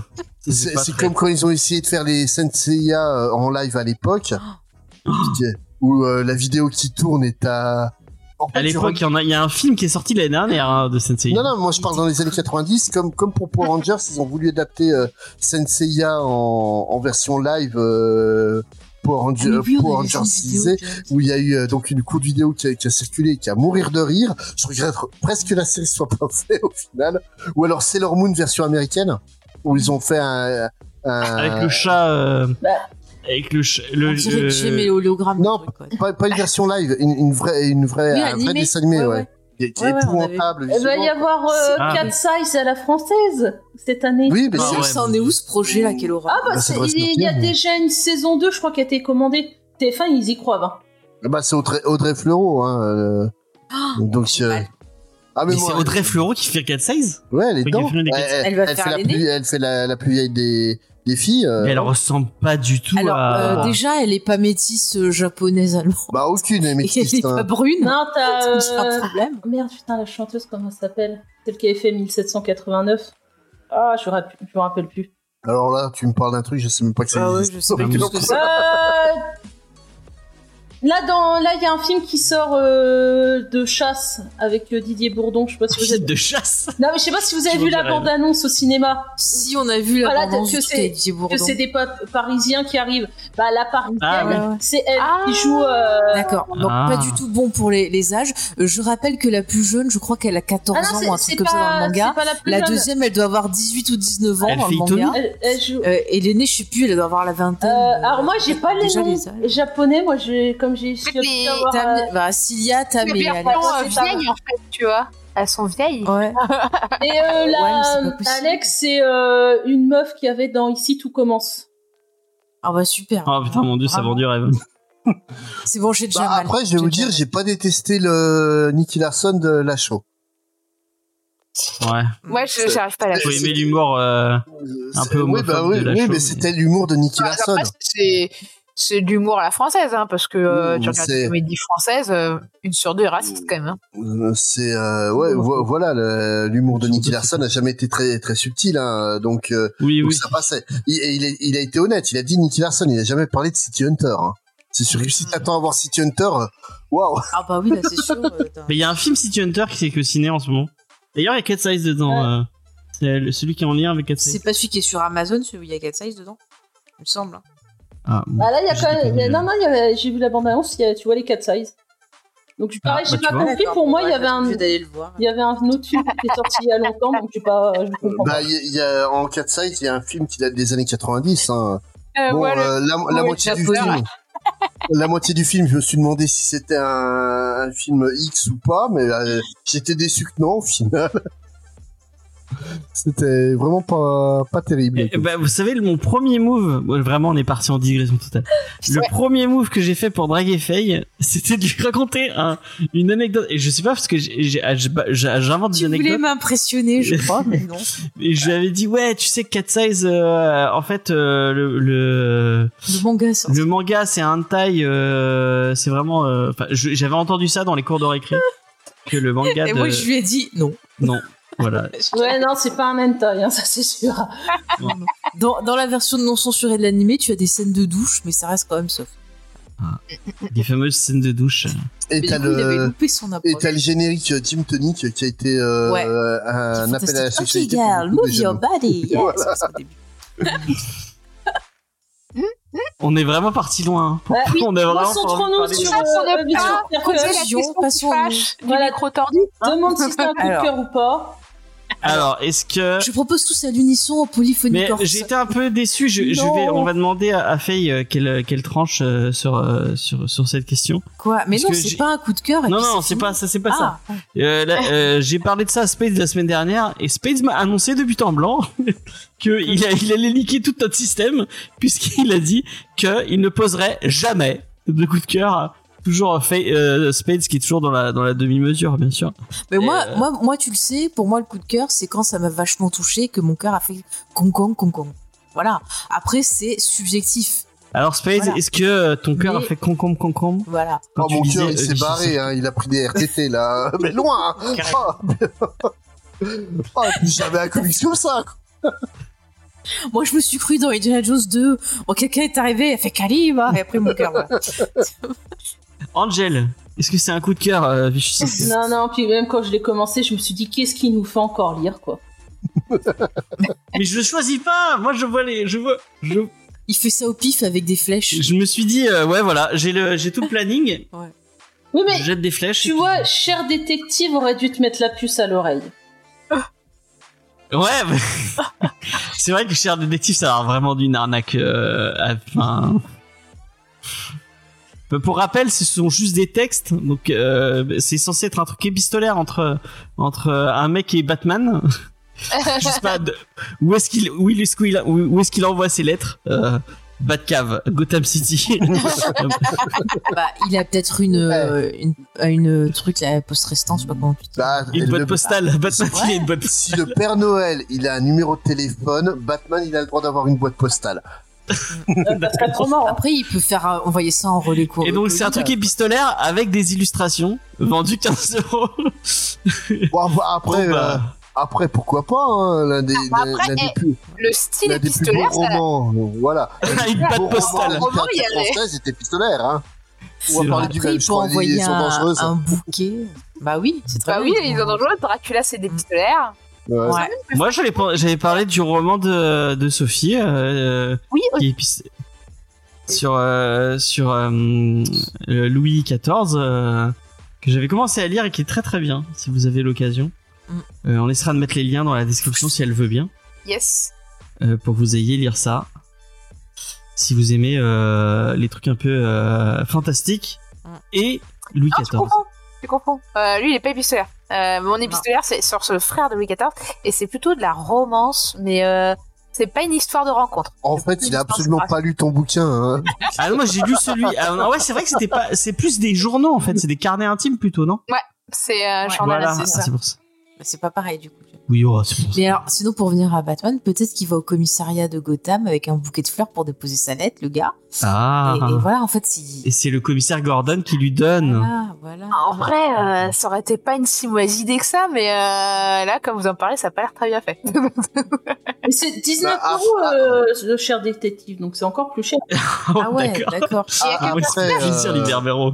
C'est très- comme quand ils ont essayé de faire les Senseiya euh, en live à l'époque, Oh. où euh, la vidéo qui tourne est à. En fait, À l'époque, il y, a- il y a un film qui est sorti l'année dernière hein, de Sensei. Non, non, moi je parle dans les années 90, comme, comme pour Power Rangers, ils ont voulu adapter euh, Senseiya en, en version live euh, Power, Ranger- Ah, mais oui, on Power avait vu Rangers une vidéo, 6 James. où il y a eu euh, donc une courte vidéo qui a, qui a circulé, qui a mourir de rire. Je regrette presque que la série soit pas faite au final. Ou alors Sailor Moon version américaine, où ils ont fait un... un- Avec le chat. euh, Bah, avec le ch- le, On dirait le- Jim et l'hologramme. Non, le truc, ouais. Pas, pas une version live, une, une vraie, une vraie, Oui, un vrai dessin animé, Ouais, ouais. ouais. Qui est, qui Ouais, est ouais, on avait- épouvantable. Il va y avoir euh, Ah. Size à la française cette année. Oui, mais Ah, c'est ouais. Ça en est où ce projet là Quelle horreur Ah bah, Bah, il y a déjà une saison 2, je crois, qui a été commandée. TF1, ils y croient. Hein. bah, c'est Audrey, Audrey Fleurot, hein. euh, donc, euh, mal. Ah, Mais mais c'est Audrey Fleurot qui fait 4 size ouais, elle est dedans. Elle, va elle faire fait la plus, elle fait la, la plus vieille des, des filles. euh, Mais elle ressemble pas du tout Alors à. euh, déjà, elle est pas métisse euh, japonaise allemande. Bah, aucune, mais Et elle est pas brune. Non, t'as. C'est un euh, problème. Merde, putain, la chanteuse, comment elle s'appelle? Celle qui avait fait 1789. Ah, je me rappelle, je me rappelle plus. Alors là, tu me parles d'un truc, je sais même pas que ça Ah ouais, je sais pas ce que c'est. Là, dans, là, il y a un film qui sort euh, de chasse avec euh, Didier Bourdon. Je sais pas si vous avez. de chasse? Non, mais je sais pas si vous avez Je vu la m'en dirais. bande-annonce au cinéma. Si on a vu la Voilà, bande-annonce que du c'est- Que Bourdon. c'est des pa- Parisiens qui arrivent. Bah, la Parisienne, Ah ouais, c'est elle Ah. qui joue. euh, D'accord, donc Ah. pas du tout bon pour les, les âges. Je rappelle que la plus jeune, je crois qu'elle a 14 Ah non, ans ou un truc comme ça dans le manga. la plus La jeune. deuxième, elle doit avoir 18 ou 19 ans Elle dans le manga. Elle, elle joue. Euh, et l'aînée, je sais plus, elle doit avoir la vingtaine. Euh, alors moi j'ai pas les noms japonais, moi j'ai comme j'ai j'ai pu les- avoir, euh, bah, Cilia, Tam Les et Alex. euh, c'est ça. vieilles en fait, tu vois. Elles sont vieilles. Ouais. Et euh, mais pas possible. Alex c'est euh, une meuf qui avait dans Ici tout commence. Ah bah super. Oh putain, mon dieu, ça vend du rêve. C'est bon, j'ai déjà Bah, mal. après, je vais vous J'ai dire, j'ai pas détesté le Nicky Larson de la show. Ouais. Moi, je j'arrive pas à la Faut C'est- aimer l'humour. euh, Un peu oui, bah, homophobe oui, de la oui, show, mais mais- c'était l'humour de Nicky Bah, Larson. après, c'est c'est de l'humour à la française, hein, parce que euh, Oui, tu regardes c'est- les comédies françaises, euh, une sur deux est raciste quand même. hein. Euh, C'est euh, ouais, vo- voilà, l'humour de Nicky Larson a jamais été très très subtil, hein, donc, euh, Oui, donc oui. ça passait. Il, il, a, il a été honnête, il a dit Nicky Larson, il a jamais parlé de City Hunter. hein. C'est sûr que si t'attends à voir City Hunter, euh, waouh. Ah bah oui, là c'est sûr. euh, Mais il y a un film City Hunter qui s'est que ciné en ce moment. D'ailleurs, il y a Cat Size dedans. euh, C'est celui qui est en lien avec Cat C'est Size. pas celui qui est sur Amazon, celui où il y a 4 size dedans? Il me semble. Ah, bon. Ah là il y a Je quand même, a- non non j'ai vu la bande annonce, il y a- tu vois les 4 sizes. Donc pareil Ah, j'ai bah, pas compris pour moi il y ouais, avait je un il y avait un autre film qui est sorti il y a longtemps donc j'ai pas je comprends Bah, pas. y, a- il y a en 4 size, il y a un film qui date des années 90. Hein. Euh, Bon, ouais, euh, la, moitié du film. La moitié du film, je me suis demandé si c'était un, un film X ou pas, mais euh, j'étais déçu que non au final. C'était vraiment pas pas terrible. Eh bah, vous savez, mon premier move, bon, vraiment, on est parti en digression totale. Le premier move que j'ai fait pour draguer Faye, c'était de lui raconter un- une anecdote. Et je sais pas parce que j'ai- j'invente des Tu voulais anecdotes. m'impressionner, je crois, mais non. Et je lui avais dit, ouais, tu sais, Cat Size, euh, en fait, euh, le, le, Le manga le manga, c'est un taille, euh, c'est vraiment. euh, j'avais entendu ça dans les cours de récré. Que le manga Et de. moi, je lui ai dit non. Non, voilà. Ouais non c'est pas un hentai hein, ça c'est sûr. Dans, dans la version non censurée de l'animé, tu as des scènes de douche, mais ça reste quand même sauf. Les fameuses scènes de douche. Et t'as le le générique euh, Team Tonic qui a été euh, Ouais. un appel à la sexualité. Ok, pour girl, move your body. Yes, Voilà. On est vraiment parti loin. hein. Bah, oui, On a vraiment Concentrons-nous sur euh, la question qui passons du micro tordu. Demande si c'est un coup de cœur ou pas. Alors, est-ce que. Je propose tous à l'unisson en polyphonie Mais été un peu déçu. Je, je vais, on va demander à, à Faye euh, qu'elle qu'elle tranche euh, sur, euh, sur sur cette question. Quoi Mais Parce non, c'est pas un coup de cœur. et Non, non, c'est pas ça, c'est pas ça. Ah, Euh, euh, j'ai parlé de ça à Spades la semaine dernière et Spades m'a annoncé de but en blanc que il, a- il allait niquer tout notre système puisqu'il a dit qu'il ne poserait jamais de coup de cœur. Toujours euh, Spades qui est toujours dans la dans la demi-mesure, bien sûr. Mais moi, euh, moi, moi, tu le sais, pour moi, le coup de cœur, c'est quand ça m'a vachement touché, que mon cœur a fait concon, concon. Voilà. Après, c'est subjectif. Alors Spades, Voilà. est-ce que euh, ton cœur a Mais- fait concombre concombre Voilà. quand Oh, tu mon disais, cœur, il s'est barré, hein, il a pris des RTT là, mais loin. hein. Oh. Oh, j'avais un comics comme ça. quoi. Moi, je me suis cru dans Indiana Jones 2. Bon, quelqu'un est arrivé, il a fait Kalima, et après mon cœur, voilà. Angel, est-ce que c'est un coup de cœur, euh, Non, non, puis même quand je l'ai commencé, je me suis dit, qu'est-ce qui nous fait encore lire, quoi Mais je le choisis pas. Moi, je vois les, je vois, je, Il fait ça au pif avec des flèches. je me suis dit, euh, ouais, voilà, j'ai le, j'ai tout le planning. Oui, mais Je jette des flèches. tu puis- vois, cher détective aurait dû te mettre la puce à l'oreille. Ouais, mais... c'est vrai que cher détective, ça a l'air vraiment d'une arnaque. euh, à- Enfin, Pour rappel, ce sont juste des textes, donc euh, c'est censé être un truc épistolaire entre entre un mec et Batman. Je sais pas de- où est-ce qu'il où est-ce qu'il où où est-ce qu'il envoie ses lettres. Euh, Batcave, Gotham City. Bah, il a peut-être une, euh, une, une truc, la poste restante, je sais pas comment tu dis. Bah, une boîte postale. Batman, il a une boîte Si le Père Noël, il a un numéro de téléphone, Batman, il a le droit d'avoir une boîte postale. Trop. Après, il peut faire euh, envoyer ça en relais court. Et donc c'est un truc épistolaire avec des illustrations vendu 15 euros. Bon, bah, après, Bon, bah, euh, après, pourquoi pas, hein, l'un des, Bah, l'un- après, l'un des eh, plus, Le style l'un des plus épistolaire, beaux ça, romans, euh, voilà. une Beau postale. roman Roman, il y littérature avait. française est épistolaire, hein. On va parler du même, je envoyer sont un, bouquet. Bah oui, c'est très Bah oui, ils ont dangereux. Dracula, c'est des pistolaires. Ouais. Moi j'avais parlé du roman de, de Sophie euh, Oui, qui est sur euh, sur euh, euh, Louis XIV euh, que j'avais commencé à lire et qui est très très bien si vous avez l'occasion. Mm. Euh, on essaiera de mettre les liens dans la description si elle veut bien yes. euh, pour que vous ayez lire ça. Si vous aimez euh, les trucs un peu euh, fantastiques Mm. et Louis Non, tu XIV. confonds. Tu confonds. Euh, lui, il est pas épistolaire. Euh, mon épistolaire, c'est sur le frère de Louis XIV et c'est plutôt de la romance, mais euh, c'est pas une histoire de rencontre. En fait, il a absolument pas lu ton bouquin. Hein. Ah non, moi j'ai lu celui. Ah non, ouais, c'est vrai que c'était pas. C'est plus des journaux en fait. C'est des carnets intimes plutôt, non? C'est un Ouais. journal Voilà, ah, c'est pour ça. C'est pas pareil du coup. Oui, oh, c'est pour ça. Mais alors, sinon, pour venir à Batman, peut-être qu'il va au commissariat de Gotham avec un bouquet de fleurs pour déposer sa lettre, le gars. Ah. Et, et voilà, en fait, si. Et c'est le commissaire Gordon qui lui donne. Voilà, voilà. En vrai, euh, ça aurait été pas une si mauvaise idée que ça, mais euh, là, comme vous en parlez, ça a pas l'air très bien fait. Mais c'est 19 Bah, euros ah, euh, le cher détective, donc c'est encore plus cher. Ah ouais, D'accord. Il y Ah, euh,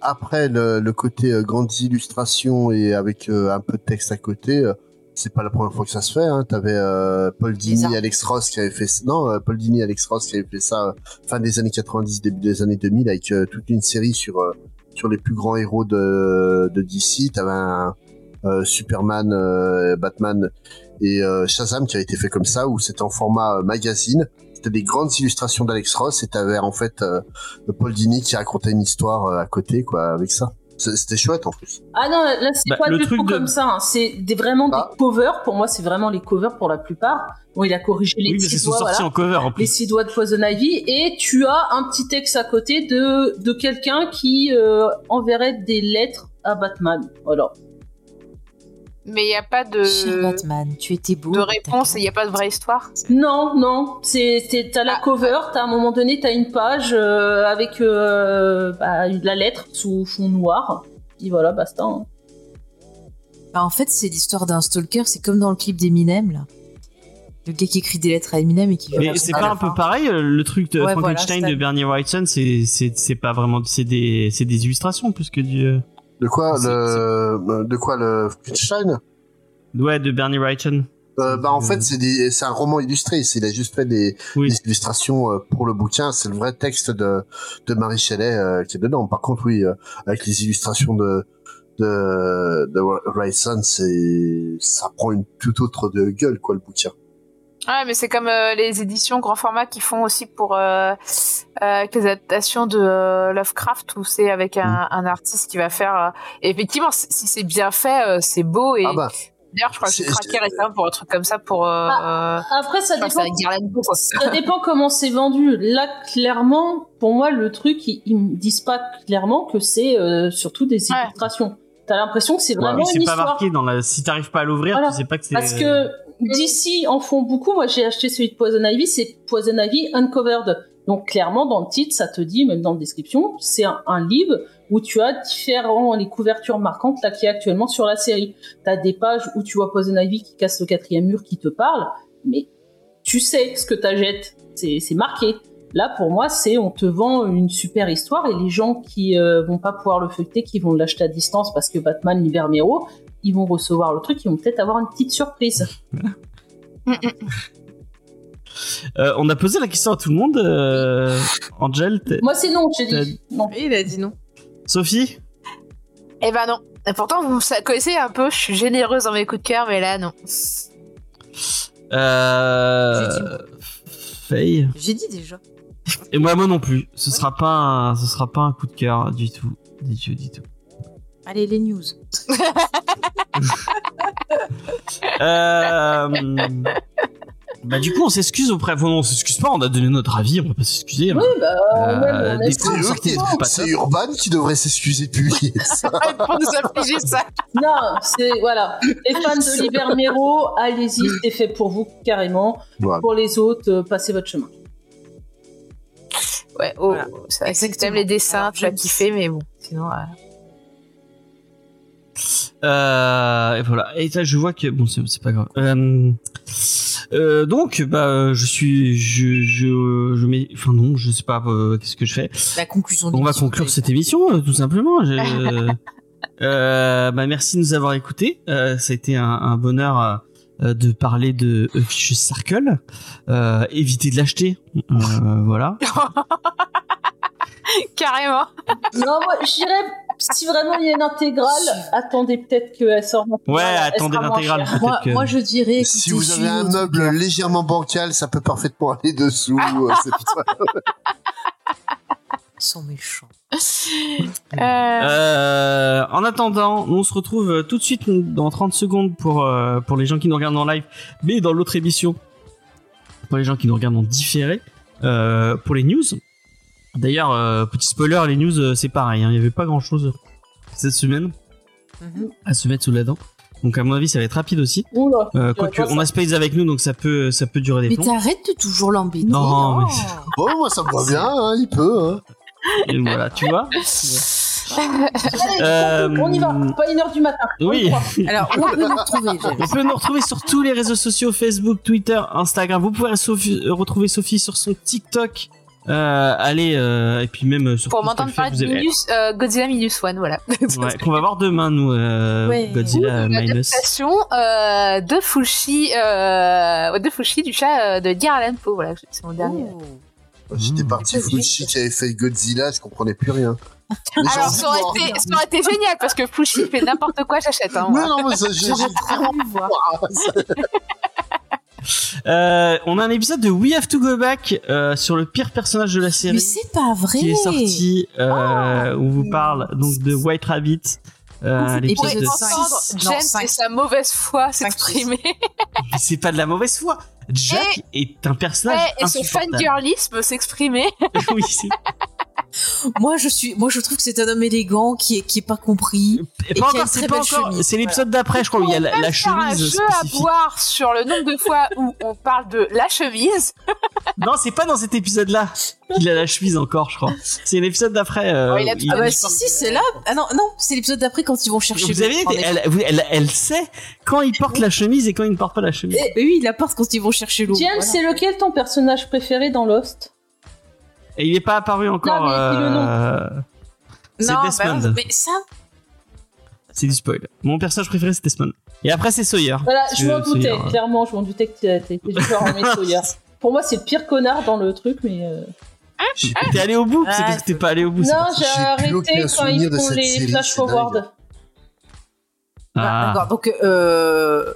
après le, le côté euh, grandes illustrations et avec euh, un peu de texte à côté, euh, c'est pas la première fois que ça se fait. Hein. T'avais euh, Paul Dini. Alex Ross qui avait fait ça. Non, euh, Paul Dini, Alex Ross qui avait fait ça euh, fin des années 90, début des années 2000 avec euh, toute une série sur euh, sur les plus grands héros de de DC. T'avais un euh, Superman, euh, Batman et euh, Shazam qui a été fait comme ça où c'était en format euh, magazine. C'était des grandes illustrations d'Alex Ross et t'avais en fait euh, Paul Dini qui racontait une histoire euh, à côté quoi avec ça. C'est- C'était chouette en plus. Ah non, là c'est Bah, pas le du truc tout de- comme ça. hein. C'est des, vraiment Ah. des covers. Pour moi, c'est vraiment les covers pour la plupart. Bon, il a corrigé les Oui, six doigts, sortis voilà. en cover en les plus. six doigts de Poison Ivy et tu as un petit texte à côté de, de quelqu'un qui euh, enverrait des lettres à Batman. Voilà. Mais il n'y a pas Cher de, Batman, tu étais beau. de réponse et il n'y a pas de vraie histoire? Non, non, c'est t'as la Ah. cover, t'as à un moment donné t'as une page euh, avec euh, bah, la lettre sous fond noir. Et voilà, basta. hein. Bah, en fait, c'est l'histoire d'un stalker. C'est comme dans le clip d'Eminem, là. Le gars qui écrit des lettres à Eminem et qui veut Mais c'est pas un peu fin. pareil euh, le truc de Ouais, Frankenstein voilà, de Bernie Wrightson, c'est pas vraiment c'est des c'est des illustrations plus que du euh, De quoi le de quoi le Frankenstein ouais de Bernie Wrightson. euh, Bah en fait c'est des c'est un roman illustré. C'est- Il a juste fait des, Oui. des illustrations euh, pour le bouquin. C'est le vrai texte de de Marie Shelley euh, qui est dedans. Par contre oui, euh, avec les illustrations de de de Wrightson, c'est ça prend une toute autre de gueule quoi le bouquin. Ouais, mais c'est comme euh, les éditions grand format qui font aussi pour euh, euh, avec les adaptations de euh, Lovecraft où c'est avec un, un artiste qui va faire. euh, et effectivement, c- si c'est bien fait, euh, c'est beau. Et Ah bah d'ailleurs, je crois que j'ai c'est- craqué récemment pour un truc comme ça pour. Euh, Après, ça dépend. Ça dépend comment c'est vendu. Là, clairement, pour moi, le truc, ils, ils me disent pas clairement que c'est euh, surtout des Ouais. illustrations. T'as l'impression que c'est Ouais, vraiment mais une c'est pas histoire. marqué dans la si t'arrives pas à l'ouvrir, Voilà. tu sais pas que c'est Parce que d'ici en font beaucoup. Moi, j'ai acheté celui de Poison Ivy, c'est Poison Ivy Uncovered. Donc clairement, dans le titre, ça te dit, même dans la description, c'est un, livre où tu as différents les couvertures marquantes là qui est actuellement sur la série. T'as des pages où tu vois Poison Ivy qui casse le quatrième mur, qui te parle, mais tu sais ce que t'achètes, c'est c'est marqué. Là, pour moi, c'est on te vend une super histoire et les gens qui euh, vont pas pouvoir le feuilleter, qui vont l'acheter à distance parce que Batman libère mes héros, ils vont recevoir le truc, ils vont peut-être avoir une petite surprise. Euh, on a posé la question à tout le monde. Euh, Angel, Moi, c'est non, j'ai dit. Non. Oui, il a dit non. Sophie, Eh ben non. Et pourtant, vous me connaissez un peu. Je suis généreuse dans mes coups de cœur, mais là, non. euh... J'ai dit Faye. J'ai dit déjà. Et moi, moi non plus. Ce sera pas, un, ce sera pas un coup de cœur du tout, du tout, du tout. Allez, les news. Euh... Bah du coup, on s'excuse auprès. Non, on s'excuse pas. On a donné notre avis. On va pas s'excuser. hein. Oui, bah, Euh, C'est. Urban qui devrait s'excuser de publier ça. pour nous affliger ça. Non, c'est voilà. Les fans d'Oliver Mero, allez-y, c'est fait pour vous carrément. Voilà. Pour les autres, euh, passez votre chemin. Ouais, oh, Voilà. c'est vrai que t'aimes les dessins, Alors, tu vas je- kiffer, mais bon, sinon. euh, Euh, et voilà. Et là, je vois que bon, c'est pas grave. Euh, euh, donc, bah, je suis, je, je, je mets, enfin non, je sais pas, euh, qu'est-ce que je fais. La conclusion. de On va conclure cette émission, euh, tout simplement. Je- euh, bah, merci de nous avoir écoutés. Euh, ça a été un, un bonheur euh, de parler de A Vicious Circle. Euh, évitez de l'acheter. Euh, voilà. Carrément. Non, moi, je dirais, si vraiment il y a une intégrale, attendez peut-être qu'elle sorte. maintenant. Ouais, attendez l'intégrale. Moi, Peut-être que- moi, je dirais. Si écoutez, vous avez un meuble légèrement bancal, ça peut parfaitement aller dessous. euh, c'est pas- Ils sont méchants. Euh, Euh, en attendant, nous on se retrouve euh, tout de suite dans 30 secondes pour, euh, pour les gens qui nous regardent en live, mais dans l'autre émission, pour les gens qui nous regardent en différé, euh, pour les news. D'ailleurs, euh, petit spoiler, les news euh, c'est pareil, hein, il n'y avait pas grand chose cette semaine Mhm. à se mettre sous la dent. Donc à mon avis ça va être rapide aussi. Oula. Euh, Quoique on a Spades avec nous donc ça peut, ça peut durer des Mais plombs. t'arrêtes de toujours l'embêter. Non, mais- Oh, moi ça me va bien, hein, il peut. Hein. Et voilà, tu vois. Allez, Euh, on y va. Pas une heure du matin. On y Oui. croit. Alors, où on peut nous retrouver James On peut nous retrouver sur tous les réseaux sociaux Facebook, Twitter, Instagram. Vous pouvez Sophie- euh, retrouver Sophie sur son TikTok. Euh, allez, euh, et puis même euh, sur pour m'entendre parler de Minus, euh, Godzilla Minus One, voilà. Ouais, qu'on va voir demain, nous, euh, Ouais. Godzilla Minus. Euh, de Fushi, euh, de Fushi du chat euh, de Edgar Allan Poe, voilà, c'est mon dernier. J'étais Mmh. parti Fushi qui avait fait Godzilla, je comprenais plus rien. Alors ça aurait, été, ça aurait été génial parce que Fushi fait n'importe quoi, j'achète. Hein, Mais non, mais ça, j'ai- J'aurais j'ai- très envie de voir. Euh, on a un épisode de We Have to Go Back euh, sur le pire personnage de la Mais série c'est pas vrai. qui est sorti, euh, où on vous parle donc de White Rabbit. Euh, Et l'épisode Pour épisode de entendre James et sa mauvaise foi s'exprimer. Mais c'est pas de la mauvaise foi. Jack est un personnage Ouais, et ce insupportable. fangirlisme s'exprimer. oui, c'est- Moi, je suis, moi, je trouve que c'est un homme élégant qui est, qui est pas compris. Et pas encore, c'est pas encore. chemise, C'est l'épisode d'après, je crois, où il y a la, la faire un chemise jeu à boire sur le nombre de fois où on parle de la chemise. Non, c'est pas dans cet épisode-là qu'il a la chemise encore, je crois. C'est l'épisode d'après. euh, Oh, il Ah bah si, si, c'est là. Ah non, non, c'est l'épisode d'après quand ils vont chercher. Vous avez elle, elle, elle sait quand il porte la chemise et quand il ne porte pas la chemise. Mais oui, il la porte quand ils vont chercher l'eau. James, Voilà. c'est lequel ton personnage préféré dans Lost? Et il est pas apparu encore. Non, mais dis le nom. euh, C'est Non, bah Desmond. non, mais ça, C'est du spoil. Mon personnage préféré c'est Desmond. Et après c'est Sawyer. Voilà, je m'en doutais, Sawyer, euh, clairement, je m'en doutais que t'étais du genre Sawyer. Pour moi, c'est le pire connard dans le truc, mais. euh, T'es allé au bout C'est Ah, parce que t'es pas allé au bout. c'est Non, j'ai arrêté quand ils font les série, flash c'est forward. bah, Ah. d'accord. Donc, euh,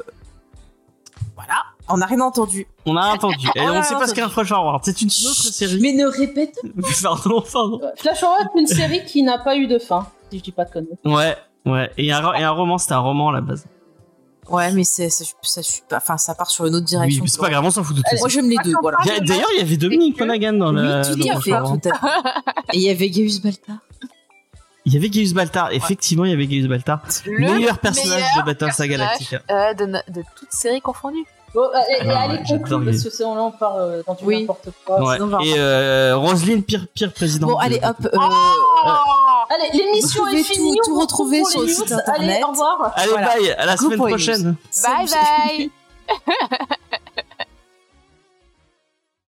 on n'a rien entendu. On a entendu. Et On a sait pas ce qu'est un. Flash Forward. C'est une autre série. Mais ne répète. pardon, pardon. Flash forward, une série qui n'a pas eu de fin, si je dis pas de conneries. Ouais, ouais. Et un, et un roman, c'était un roman à la base. Ouais, mais c'est, ça, ça, ça- enfin, ça part sur une autre Oui, direction. mais c'est pas grave, on s'en fout de tout ça. Moi, j'aime les deux. Voilà. Il y a- D'ailleurs, il y avait Dominique Monaghan dans Oui, le. tout à fait, Forward. tout à fait. Et il y avait Gaius Baltar. Il y avait Gaius Baltar. Effectivement, il y avait Gaius Baltar. Le meilleur personnage meilleur de Battlestar Galactica. euh, de, no- de toutes séries confondues. Bon, allez, Ah, allez ouais, conclure, parce que c'est- là, on part euh, dans du Oui. n'importe quoi. Ouais. sinon, on va Et euh, Roselyne, pire, pire président. Bon, allez, hop. euh, Oh Allez, l'émission est finie. tout- tout vous retrouver retrouve sur le site news. Allez, internet. au revoir. Allez, Voilà. bye, à la semaine news. prochaine. Bye bye